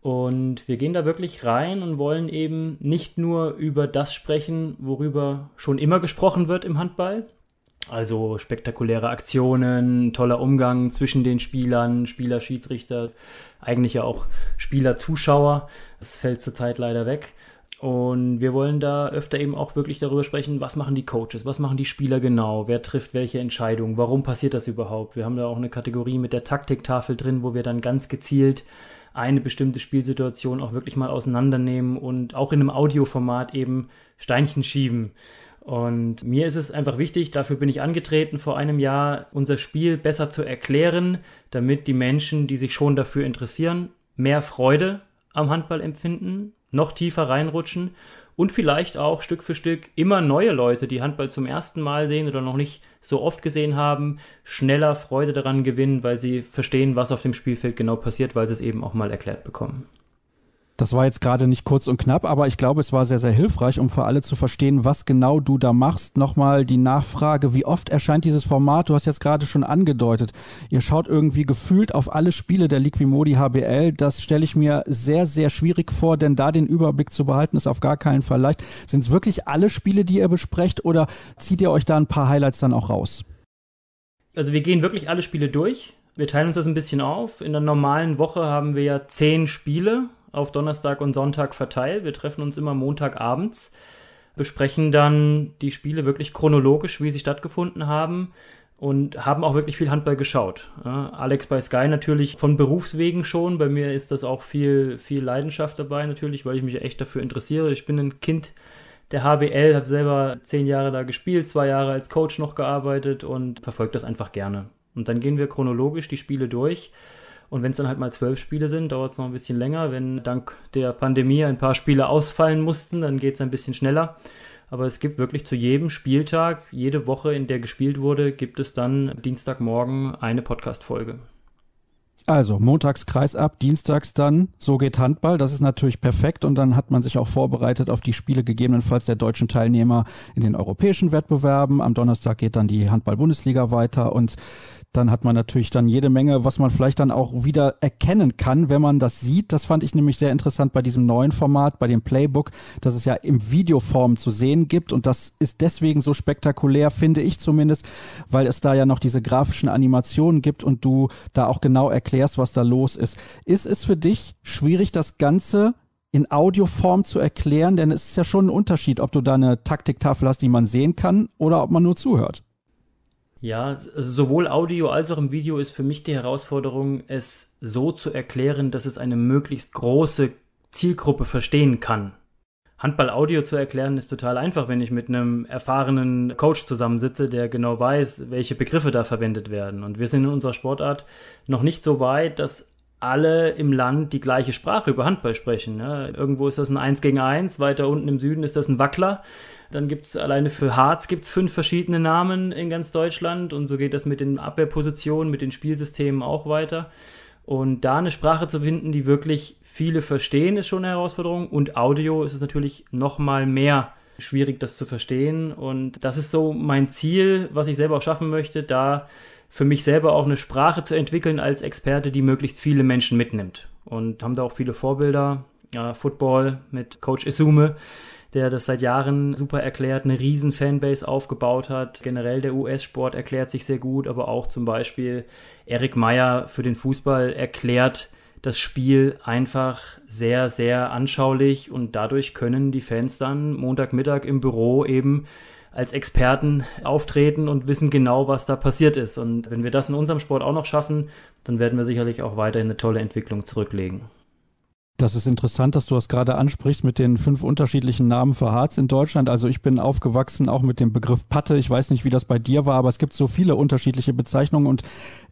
Und wir gehen da wirklich rein und wollen eben nicht nur über das sprechen, worüber schon immer gesprochen wird im Handball. Also spektakuläre Aktionen, toller Umgang zwischen den Spielern, Spieler, Schiedsrichter, eigentlich ja auch Spieler, Zuschauer. Das fällt zurzeit leider weg. Und wir wollen da öfter eben auch wirklich darüber sprechen, was machen die Coaches, was machen die Spieler genau, wer trifft welche Entscheidungen, warum passiert das überhaupt. Wir haben da auch eine Kategorie mit der Taktiktafel drin, wo wir dann ganz gezielt eine bestimmte Spielsituation auch wirklich mal auseinandernehmen und auch in einem Audioformat eben Steinchen schieben. Und mir ist es einfach wichtig, dafür bin ich angetreten vor einem Jahr, unser Spiel besser zu erklären, damit die Menschen, die sich schon dafür interessieren, mehr Freude am Handball empfinden, noch tiefer reinrutschen und vielleicht auch Stück für Stück immer neue Leute, die Handball zum ersten Mal sehen oder noch nicht so oft gesehen haben, schneller Freude daran gewinnen, weil sie verstehen, was auf dem Spielfeld genau passiert, weil sie es eben auch mal erklärt bekommen. Das war jetzt gerade nicht kurz und knapp, aber ich glaube, es war sehr, sehr hilfreich, um für alle zu verstehen, was genau du da machst. Nochmal die Nachfrage, wie oft erscheint dieses Format? Du hast jetzt gerade schon angedeutet, ihr schaut irgendwie gefühlt auf alle Spiele der Liquimodi HBL. Das stelle ich mir sehr, sehr schwierig vor, denn da den Überblick zu behalten, ist auf gar keinen Fall leicht. Sind es wirklich alle Spiele, die ihr besprecht oder zieht ihr euch da ein paar Highlights dann auch raus? Also wir gehen wirklich alle Spiele durch. Wir teilen uns das ein bisschen auf. In der normalen Woche haben wir ja zehn Spiele auf Donnerstag und Sonntag verteilt. Wir treffen uns immer Montagabends, besprechen dann die Spiele wirklich chronologisch, wie sie stattgefunden haben und haben auch wirklich viel Handball geschaut. Alex bei Sky natürlich von Berufswegen schon. Bei mir ist das auch viel, viel Leidenschaft dabei natürlich, weil ich mich echt dafür interessiere. Ich bin ein Kind der HBL, habe selber zehn Jahre da gespielt, zwei Jahre als Coach noch gearbeitet und verfolge das einfach gerne. Und dann gehen wir chronologisch die Spiele durch und wenn es dann halt mal zwölf Spiele sind, dauert es noch ein bisschen länger. Wenn dank der Pandemie ein paar Spiele ausfallen mussten, dann geht es ein bisschen schneller. Aber es gibt wirklich zu jedem Spieltag, jede Woche, in der gespielt wurde, gibt es dann Dienstagmorgen eine Podcast-Folge. Also montags Kreis ab, dienstags dann, so geht Handball. Das ist natürlich perfekt und dann hat man sich auch vorbereitet auf die Spiele gegebenenfalls der deutschen Teilnehmer in den europäischen Wettbewerben. Am Donnerstag geht dann die Handball-Bundesliga weiter und dann hat man natürlich dann jede Menge, was man vielleicht dann auch wieder erkennen kann, wenn man das sieht. Das fand ich nämlich sehr interessant bei diesem neuen Format, bei dem Playbook, dass es ja im Videoform zu sehen gibt. Und das ist deswegen so spektakulär, finde ich zumindest, weil es da ja noch diese grafischen Animationen gibt und du da auch genau erklärst, was da los ist. Ist es für dich schwierig, das Ganze in Audioform zu erklären? Denn es ist ja schon ein Unterschied, ob du da eine Taktiktafel hast, die man sehen kann oder ob man nur zuhört. Ja, sowohl Audio als auch im Video ist für mich die Herausforderung, es so zu erklären, dass es eine möglichst große Zielgruppe verstehen kann. Handball-Audio zu erklären ist total einfach, wenn ich mit einem erfahrenen Coach zusammensitze, der genau weiß, welche Begriffe da verwendet werden. Und wir sind in unserer Sportart noch nicht so weit, dass alle im Land die gleiche Sprache über Handball sprechen. Ja, irgendwo ist das ein 1 gegen 1, weiter unten im Süden ist das ein Wackler. Dann gibt es alleine für Harz gibt's fünf verschiedene Namen in ganz Deutschland und so geht das mit den Abwehrpositionen, mit den Spielsystemen auch weiter. Und da eine Sprache zu finden, die wirklich viele verstehen, ist schon eine Herausforderung. Und Audio ist es natürlich noch mal mehr schwierig, das zu verstehen. Und das ist so mein Ziel, was ich selber auch schaffen möchte, da für mich selber auch eine Sprache zu entwickeln als Experte, die möglichst viele Menschen mitnimmt. Und haben da auch viele Vorbilder. Ja, Football mit Coach Isume, der das seit Jahren super erklärt, eine riesen Fanbase aufgebaut hat. Generell der US-Sport erklärt sich sehr gut, aber auch zum Beispiel Eric Meyer für den Fußball erklärt das Spiel einfach sehr, sehr anschaulich und dadurch können die Fans dann Montagmittag im Büro eben als Experten auftreten und wissen genau, was da passiert ist. Und wenn wir das in unserem Sport auch noch schaffen, dann werden wir sicherlich auch weiterhin eine tolle Entwicklung zurücklegen. Das ist interessant, dass du das gerade ansprichst mit den fünf unterschiedlichen Namen für Harz in Deutschland. Also ich bin aufgewachsen auch mit dem Begriff Patte. Ich weiß nicht, wie das bei dir war, aber es gibt so viele unterschiedliche Bezeichnungen und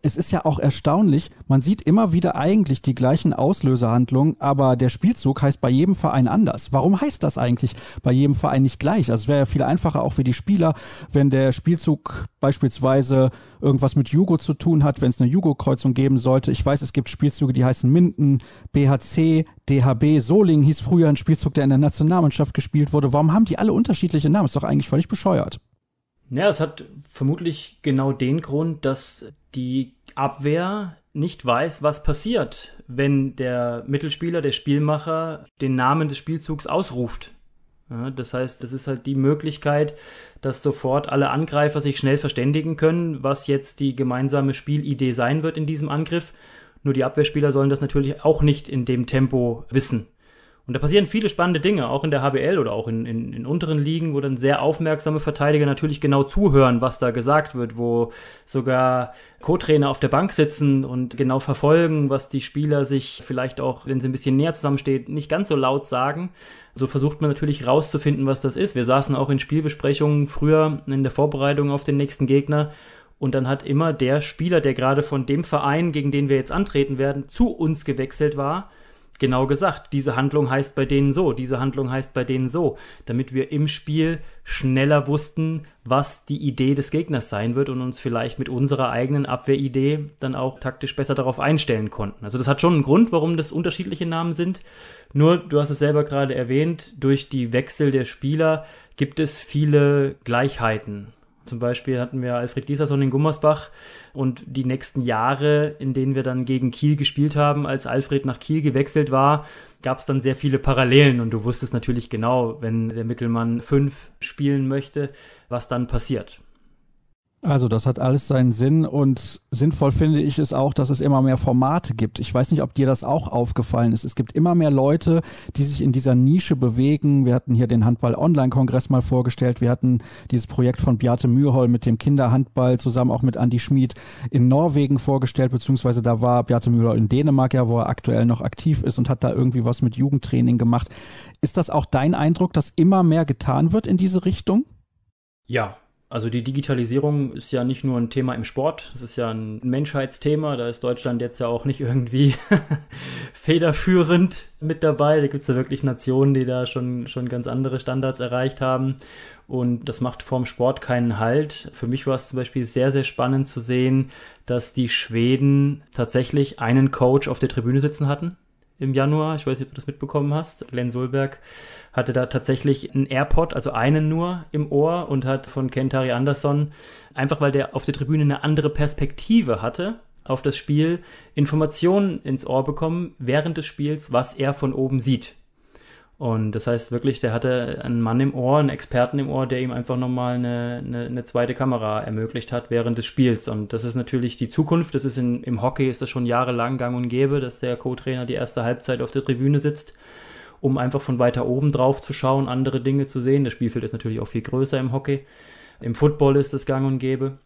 es ist ja auch erstaunlich. Man sieht immer wieder eigentlich die gleichen Auslösehandlungen, aber der Spielzug heißt bei jedem Verein anders. Warum heißt das eigentlich bei jedem Verein nicht gleich? Also es wäre ja viel einfacher auch für die Spieler, wenn der Spielzug beispielsweise irgendwas mit Jugo zu tun hat, wenn es eine Jugo-Kreuzung geben sollte. Ich weiß, es gibt Spielzüge, die heißen Minden, BHC, DHB Solingen hieß früher ein Spielzug, der in der Nationalmannschaft gespielt wurde. Warum haben die alle unterschiedliche Namen? Ist doch eigentlich völlig bescheuert. Ja, es hat vermutlich genau den Grund, dass die Abwehr nicht weiß, was passiert, wenn der Mittelspieler, der Spielmacher, den Namen des Spielzugs ausruft. Ja, das heißt, das ist halt die Möglichkeit, dass sofort alle Angreifer sich schnell verständigen können, was jetzt die gemeinsame Spielidee sein wird in diesem Angriff nur die Abwehrspieler sollen das natürlich auch nicht in dem Tempo wissen. Und da passieren viele spannende Dinge, auch in der HBL oder auch in, in, in, unteren Ligen, wo dann sehr aufmerksame Verteidiger natürlich genau zuhören, was da gesagt wird, wo sogar Co-Trainer auf der Bank sitzen und genau verfolgen, was die Spieler sich vielleicht auch, wenn sie ein bisschen näher zusammenstehen, nicht ganz so laut sagen. So versucht man natürlich rauszufinden, was das ist. Wir saßen auch in Spielbesprechungen früher in der Vorbereitung auf den nächsten Gegner und dann hat immer der Spieler, der gerade von dem Verein, gegen den wir jetzt antreten werden, zu uns gewechselt war, genau gesagt, diese Handlung heißt bei denen so, diese Handlung heißt bei denen so, damit wir im Spiel schneller wussten, was die Idee des Gegners sein wird und uns vielleicht mit unserer eigenen Abwehridee dann auch taktisch besser darauf einstellen konnten. Also das hat schon einen Grund, warum das unterschiedliche Namen sind. Nur, du hast es selber gerade erwähnt, durch die Wechsel der Spieler gibt es viele Gleichheiten. Zum Beispiel hatten wir Alfred Gieserson in Gummersbach und die nächsten Jahre, in denen wir dann gegen Kiel gespielt haben, als Alfred nach Kiel gewechselt war, gab es dann sehr viele Parallelen und du wusstest natürlich genau, wenn der Mittelmann fünf spielen möchte, was dann passiert. Also das hat alles seinen Sinn und sinnvoll finde ich es auch, dass es immer mehr Formate gibt. Ich weiß nicht, ob dir das auch aufgefallen ist. Es gibt immer mehr Leute, die sich in dieser Nische bewegen. Wir hatten hier den Handball-Online-Kongress mal vorgestellt. Wir hatten dieses Projekt von Beate Mührholm mit dem Kinderhandball zusammen auch mit Andy Schmid in Norwegen vorgestellt, beziehungsweise da war Beate Mührholm in Dänemark ja, wo er aktuell noch aktiv ist und hat da irgendwie was mit Jugendtraining gemacht. Ist das auch dein Eindruck, dass immer mehr getan wird in diese Richtung? Ja, also die Digitalisierung ist ja nicht nur ein Thema im Sport, es ist ja ein Menschheitsthema. Da ist Deutschland jetzt ja auch nicht irgendwie federführend mit dabei. Da gibt es ja wirklich Nationen, die da schon, schon ganz andere Standards erreicht haben. Und das macht vorm Sport keinen Halt. Für mich war es zum Beispiel sehr, sehr spannend zu sehen, dass die Schweden tatsächlich einen Coach auf der Tribüne sitzen hatten im Januar. Ich weiß nicht, ob du das mitbekommen hast. Glenn Solberg hatte da tatsächlich einen AirPod, also einen nur im Ohr und hat von Kentari Anderson, einfach weil der auf der Tribüne eine andere Perspektive hatte auf das Spiel, Informationen ins Ohr bekommen während des Spiels, was er von oben sieht. Und das heißt wirklich, der hatte einen Mann im Ohr, einen Experten im Ohr, der ihm einfach nochmal eine, eine, eine zweite Kamera ermöglicht hat während des Spiels. Und das ist natürlich die Zukunft. Das ist in, im Hockey ist das schon jahrelang gang und gäbe, dass der Co-Trainer die erste Halbzeit auf der Tribüne sitzt, um einfach von weiter oben drauf zu schauen, andere Dinge zu sehen. Das Spielfeld ist natürlich auch viel größer im Hockey. Im Football ist es gang und gäbe.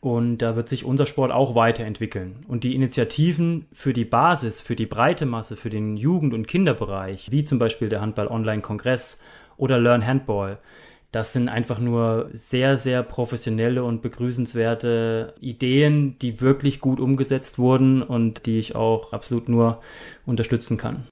Und da wird sich unser Sport auch weiterentwickeln. Und die Initiativen für die Basis, für die breite Masse, für den Jugend- und Kinderbereich, wie zum Beispiel der Handball-Online-Kongress oder Learn Handball, das sind einfach nur sehr, sehr professionelle und begrüßenswerte Ideen, die wirklich gut umgesetzt wurden und die ich auch absolut nur unterstützen kann.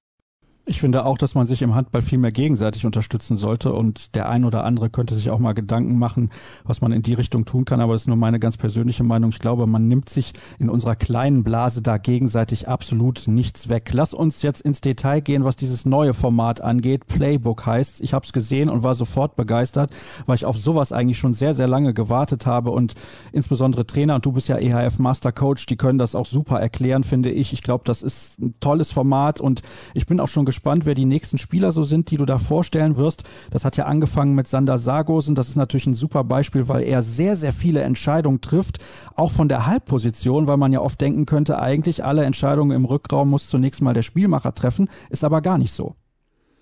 Ich finde auch, dass man sich im Handball viel mehr gegenseitig unterstützen sollte und der ein oder andere könnte sich auch mal Gedanken machen, was man in die Richtung tun kann. Aber das ist nur meine ganz persönliche Meinung. Ich glaube, man nimmt sich in unserer kleinen Blase da gegenseitig absolut nichts weg. Lass uns jetzt ins Detail gehen, was dieses neue Format angeht. Playbook heißt, ich habe es gesehen und war sofort begeistert, weil ich auf sowas eigentlich schon sehr, sehr lange gewartet habe und insbesondere Trainer und du bist ja EHF Master Coach, die können das auch super erklären, finde ich. Ich glaube, das ist ein tolles Format und ich bin auch schon gespannt, wer die nächsten Spieler so sind, die du da vorstellen wirst. Das hat ja angefangen mit Sander Sargosen. Das ist natürlich ein super Beispiel, weil er sehr, sehr viele Entscheidungen trifft, auch von der Halbposition, weil man ja oft denken könnte, eigentlich alle Entscheidungen im Rückraum muss zunächst mal der Spielmacher treffen, ist aber gar nicht so.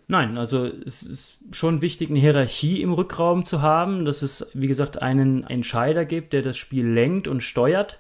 Nein, also es ist schon wichtig, eine Hierarchie im Rückraum zu haben, dass es, wie gesagt, einen Entscheider gibt, der das Spiel lenkt und steuert.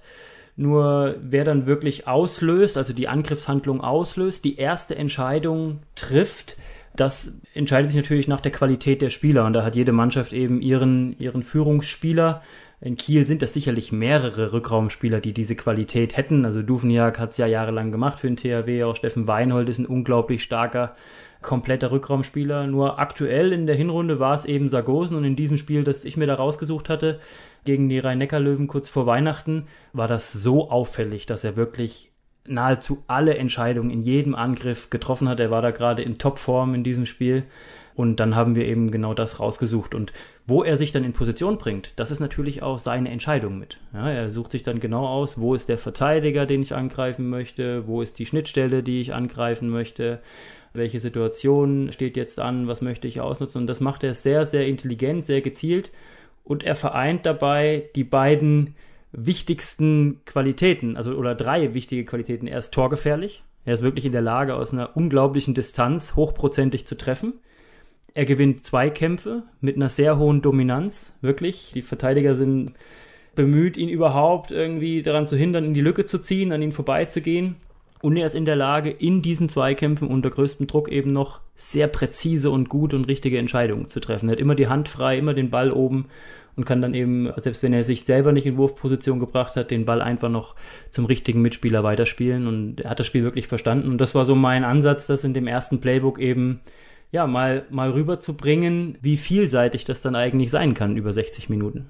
Nur wer dann wirklich auslöst, also die Angriffshandlung auslöst, die erste Entscheidung trifft, das entscheidet sich natürlich nach der Qualität der Spieler. Und da hat jede Mannschaft eben ihren, ihren Führungsspieler. In Kiel sind das sicherlich mehrere Rückraumspieler, die diese Qualität hätten. Also Duvniak hat es ja jahrelang gemacht für den THW. Auch Steffen Weinhold ist ein unglaublich starker, kompletter Rückraumspieler. Nur aktuell in der Hinrunde war es eben Sargosen. Und in diesem Spiel, das ich mir da rausgesucht hatte, gegen die Rhein-Neckar-Löwen kurz vor Weihnachten, war das so auffällig, dass er wirklich nahezu alle Entscheidungen in jedem Angriff getroffen hat. Er war da gerade in Topform in diesem Spiel. Und dann haben wir eben genau das rausgesucht. Und wo er sich dann in Position bringt, das ist natürlich auch seine Entscheidung mit. Ja, er sucht sich dann genau aus, wo ist der Verteidiger, den ich angreifen möchte, wo ist die Schnittstelle, die ich angreifen möchte, welche Situation steht jetzt an, was möchte ich ausnutzen. Und das macht er sehr, sehr intelligent, sehr gezielt. Und er vereint dabei die beiden wichtigsten Qualitäten, also oder drei wichtige Qualitäten. Er ist torgefährlich. Er ist wirklich in der Lage, aus einer unglaublichen Distanz hochprozentig zu treffen. Er gewinnt Zweikämpfe mit einer sehr hohen Dominanz, wirklich. Die Verteidiger sind bemüht, ihn überhaupt irgendwie daran zu hindern, in die Lücke zu ziehen, an ihn vorbeizugehen. Und er ist in der Lage, in diesen Zweikämpfen unter größtem Druck eben noch sehr präzise und gut und richtige Entscheidungen zu treffen. Er hat immer die Hand frei, immer den Ball oben und kann dann eben, selbst wenn er sich selber nicht in Wurfposition gebracht hat, den Ball einfach noch zum richtigen Mitspieler weiterspielen. Und er hat das Spiel wirklich verstanden. Und das war so mein Ansatz, das in dem ersten Playbook eben ja, mal, mal rüberzubringen, wie vielseitig das dann eigentlich sein kann über 60 Minuten.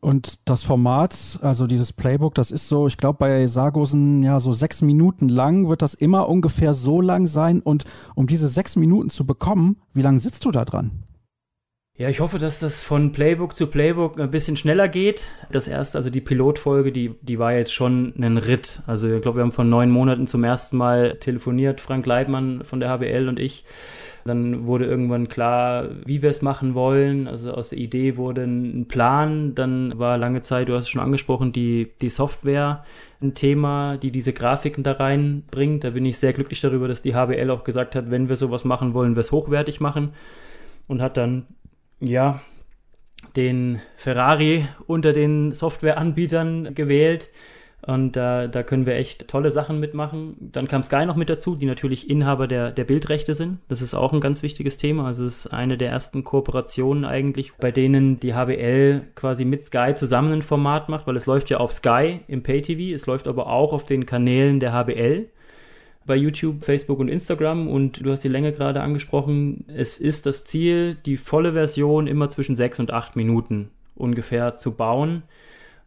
Und das Format, also dieses Playbook, das ist so, ich glaube, bei Sargosen ja so sechs Minuten lang wird das immer ungefähr so lang sein. Und um diese sechs Minuten zu bekommen, wie lange sitzt du da dran? Ja, ich hoffe, dass das von Playbook zu Playbook ein bisschen schneller geht. Das erste, also die Pilotfolge, die, die war jetzt schon ein Ritt. Also ich glaube, wir haben vor neun Monaten zum ersten Mal telefoniert, Frank Leibmann von der HBL und ich. Dann wurde irgendwann klar, wie wir es machen wollen. Also aus der Idee wurde ein Plan. Dann war lange Zeit, du hast es schon angesprochen, die, die Software ein Thema, die diese Grafiken da reinbringt. Da bin ich sehr glücklich darüber, dass die HBL auch gesagt hat, wenn wir sowas machen wollen, wir es hochwertig machen. Und hat dann ja, den Ferrari unter den Softwareanbietern gewählt. Und da, da können wir echt tolle Sachen mitmachen. Dann kam Sky noch mit dazu, die natürlich Inhaber der, der Bildrechte sind. Das ist auch ein ganz wichtiges Thema. Also es ist eine der ersten Kooperationen eigentlich, bei denen die HBL quasi mit Sky zusammen ein Format macht, weil es läuft ja auf Sky im Pay-TV, es läuft aber auch auf den Kanälen der HBL bei YouTube, Facebook und Instagram und du hast die Länge gerade angesprochen. Es ist das Ziel, die volle Version immer zwischen sechs und acht Minuten ungefähr zu bauen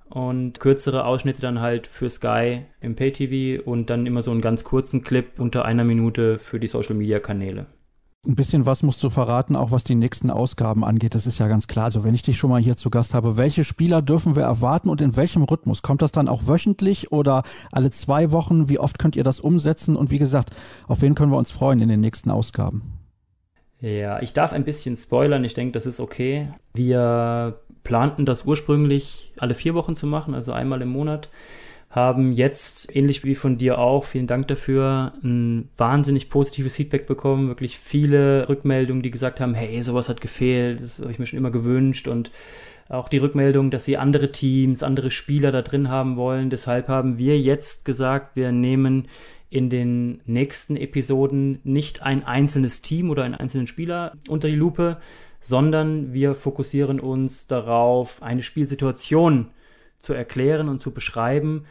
und kürzere Ausschnitte dann halt für Sky im Pay-TV und dann immer so einen ganz kurzen Clip unter einer Minute für die Social-Media-Kanäle. Ein bisschen was musst du verraten, auch was die nächsten Ausgaben angeht. Das ist ja ganz klar. Also wenn ich dich schon mal hier zu Gast habe, welche Spieler dürfen wir erwarten und in welchem Rhythmus? Kommt das dann auch wöchentlich oder alle zwei Wochen? Wie oft könnt ihr das umsetzen? Und wie gesagt, auf wen können wir uns freuen in den nächsten Ausgaben? Ja, ich darf ein bisschen spoilern. Ich denke, das ist okay. Wir planten das ursprünglich alle vier Wochen zu machen, also einmal im Monat haben jetzt, ähnlich wie von dir auch, vielen Dank dafür, ein wahnsinnig positives Feedback bekommen. Wirklich viele Rückmeldungen, die gesagt haben, hey, sowas hat gefehlt, das habe ich mir schon immer gewünscht und auch die Rückmeldung, dass sie andere Teams, andere Spieler da drin haben wollen. Deshalb haben wir jetzt gesagt, wir nehmen in den nächsten Episoden nicht ein einzelnes Team oder einen einzelnen Spieler unter die Lupe, sondern wir fokussieren uns darauf, eine Spielsituation zu erklären und zu beschreiben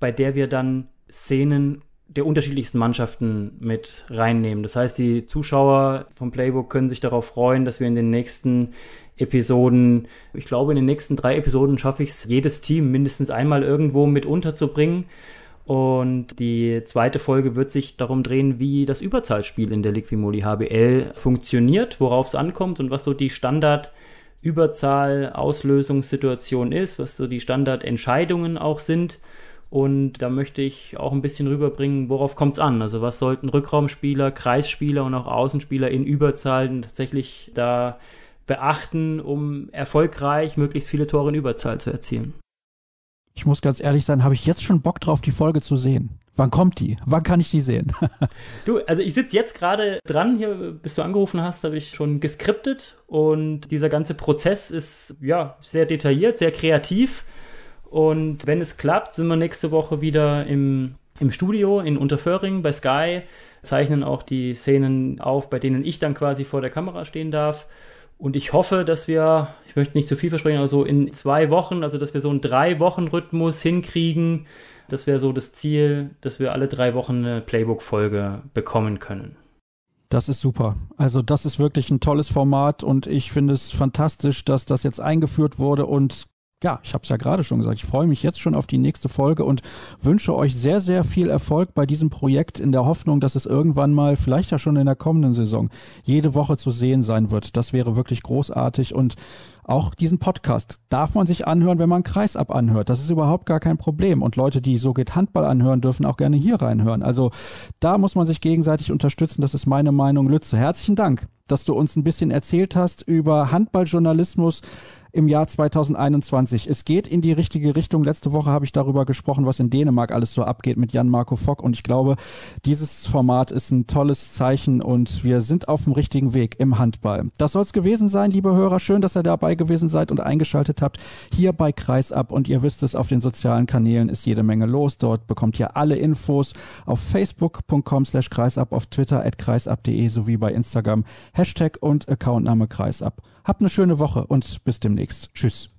bei der wir dann Szenen der unterschiedlichsten Mannschaften mit reinnehmen. Das heißt, die Zuschauer vom Playbook können sich darauf freuen, dass wir in den nächsten Episoden, ich glaube, in den nächsten drei Episoden schaffe ich es, jedes Team mindestens einmal irgendwo mit unterzubringen. Und die zweite Folge wird sich darum drehen, wie das Überzahlspiel in der Liquimoli HBL funktioniert, worauf es ankommt und was so die Standard- Überzahl Auslösungssituation ist, was so die Standardentscheidungen auch sind und da möchte ich auch ein bisschen rüberbringen, worauf kommt es an? Also was sollten Rückraumspieler, Kreisspieler und auch Außenspieler in Überzahlen tatsächlich da beachten, um erfolgreich möglichst viele Tore in Überzahl zu erzielen? Ich muss ganz ehrlich sein, habe ich jetzt schon Bock drauf, die Folge zu sehen. Wann kommt die? Wann kann ich die sehen? du, also ich sitze jetzt gerade dran, hier, bis du angerufen hast, habe ich schon geskriptet und dieser ganze Prozess ist ja sehr detailliert, sehr kreativ. Und wenn es klappt, sind wir nächste Woche wieder im, im Studio in Unterföhring bei Sky, zeichnen auch die Szenen auf, bei denen ich dann quasi vor der Kamera stehen darf. Und ich hoffe, dass wir, ich möchte nicht zu viel versprechen, aber so in zwei Wochen, also dass wir so einen Drei-Wochen-Rhythmus hinkriegen. Das wäre so das Ziel, dass wir alle drei Wochen eine Playbook-Folge bekommen können. Das ist super. Also das ist wirklich ein tolles Format und ich finde es fantastisch, dass das jetzt eingeführt wurde und ja, ich habe es ja gerade schon gesagt, ich freue mich jetzt schon auf die nächste Folge und wünsche euch sehr, sehr viel Erfolg bei diesem Projekt in der Hoffnung, dass es irgendwann mal, vielleicht ja schon in der kommenden Saison, jede Woche zu sehen sein wird. Das wäre wirklich großartig und auch diesen Podcast darf man sich anhören, wenn man Kreisab anhört. Das ist überhaupt gar kein Problem. Und Leute, die so geht Handball anhören, dürfen auch gerne hier reinhören. Also da muss man sich gegenseitig unterstützen. Das ist meine Meinung. Lütze, herzlichen Dank, dass du uns ein bisschen erzählt hast über Handballjournalismus im Jahr 2021. Es geht in die richtige Richtung. Letzte Woche habe ich darüber gesprochen, was in Dänemark alles so abgeht mit Jan-Marco Fock. Und ich glaube, dieses Format ist ein tolles Zeichen und wir sind auf dem richtigen Weg im Handball. Das soll es gewesen sein, liebe Hörer. Schön, dass ihr dabei gewesen seid und eingeschaltet habt hier bei Kreisab. Und ihr wisst es, auf den sozialen Kanälen ist jede Menge los. Dort bekommt ihr alle Infos auf facebook.com slash kreisab, auf Twitter at kreisab.de sowie bei Instagram Hashtag und Accountname kreisab. Habt eine schöne Woche und bis demnächst. Tschüss.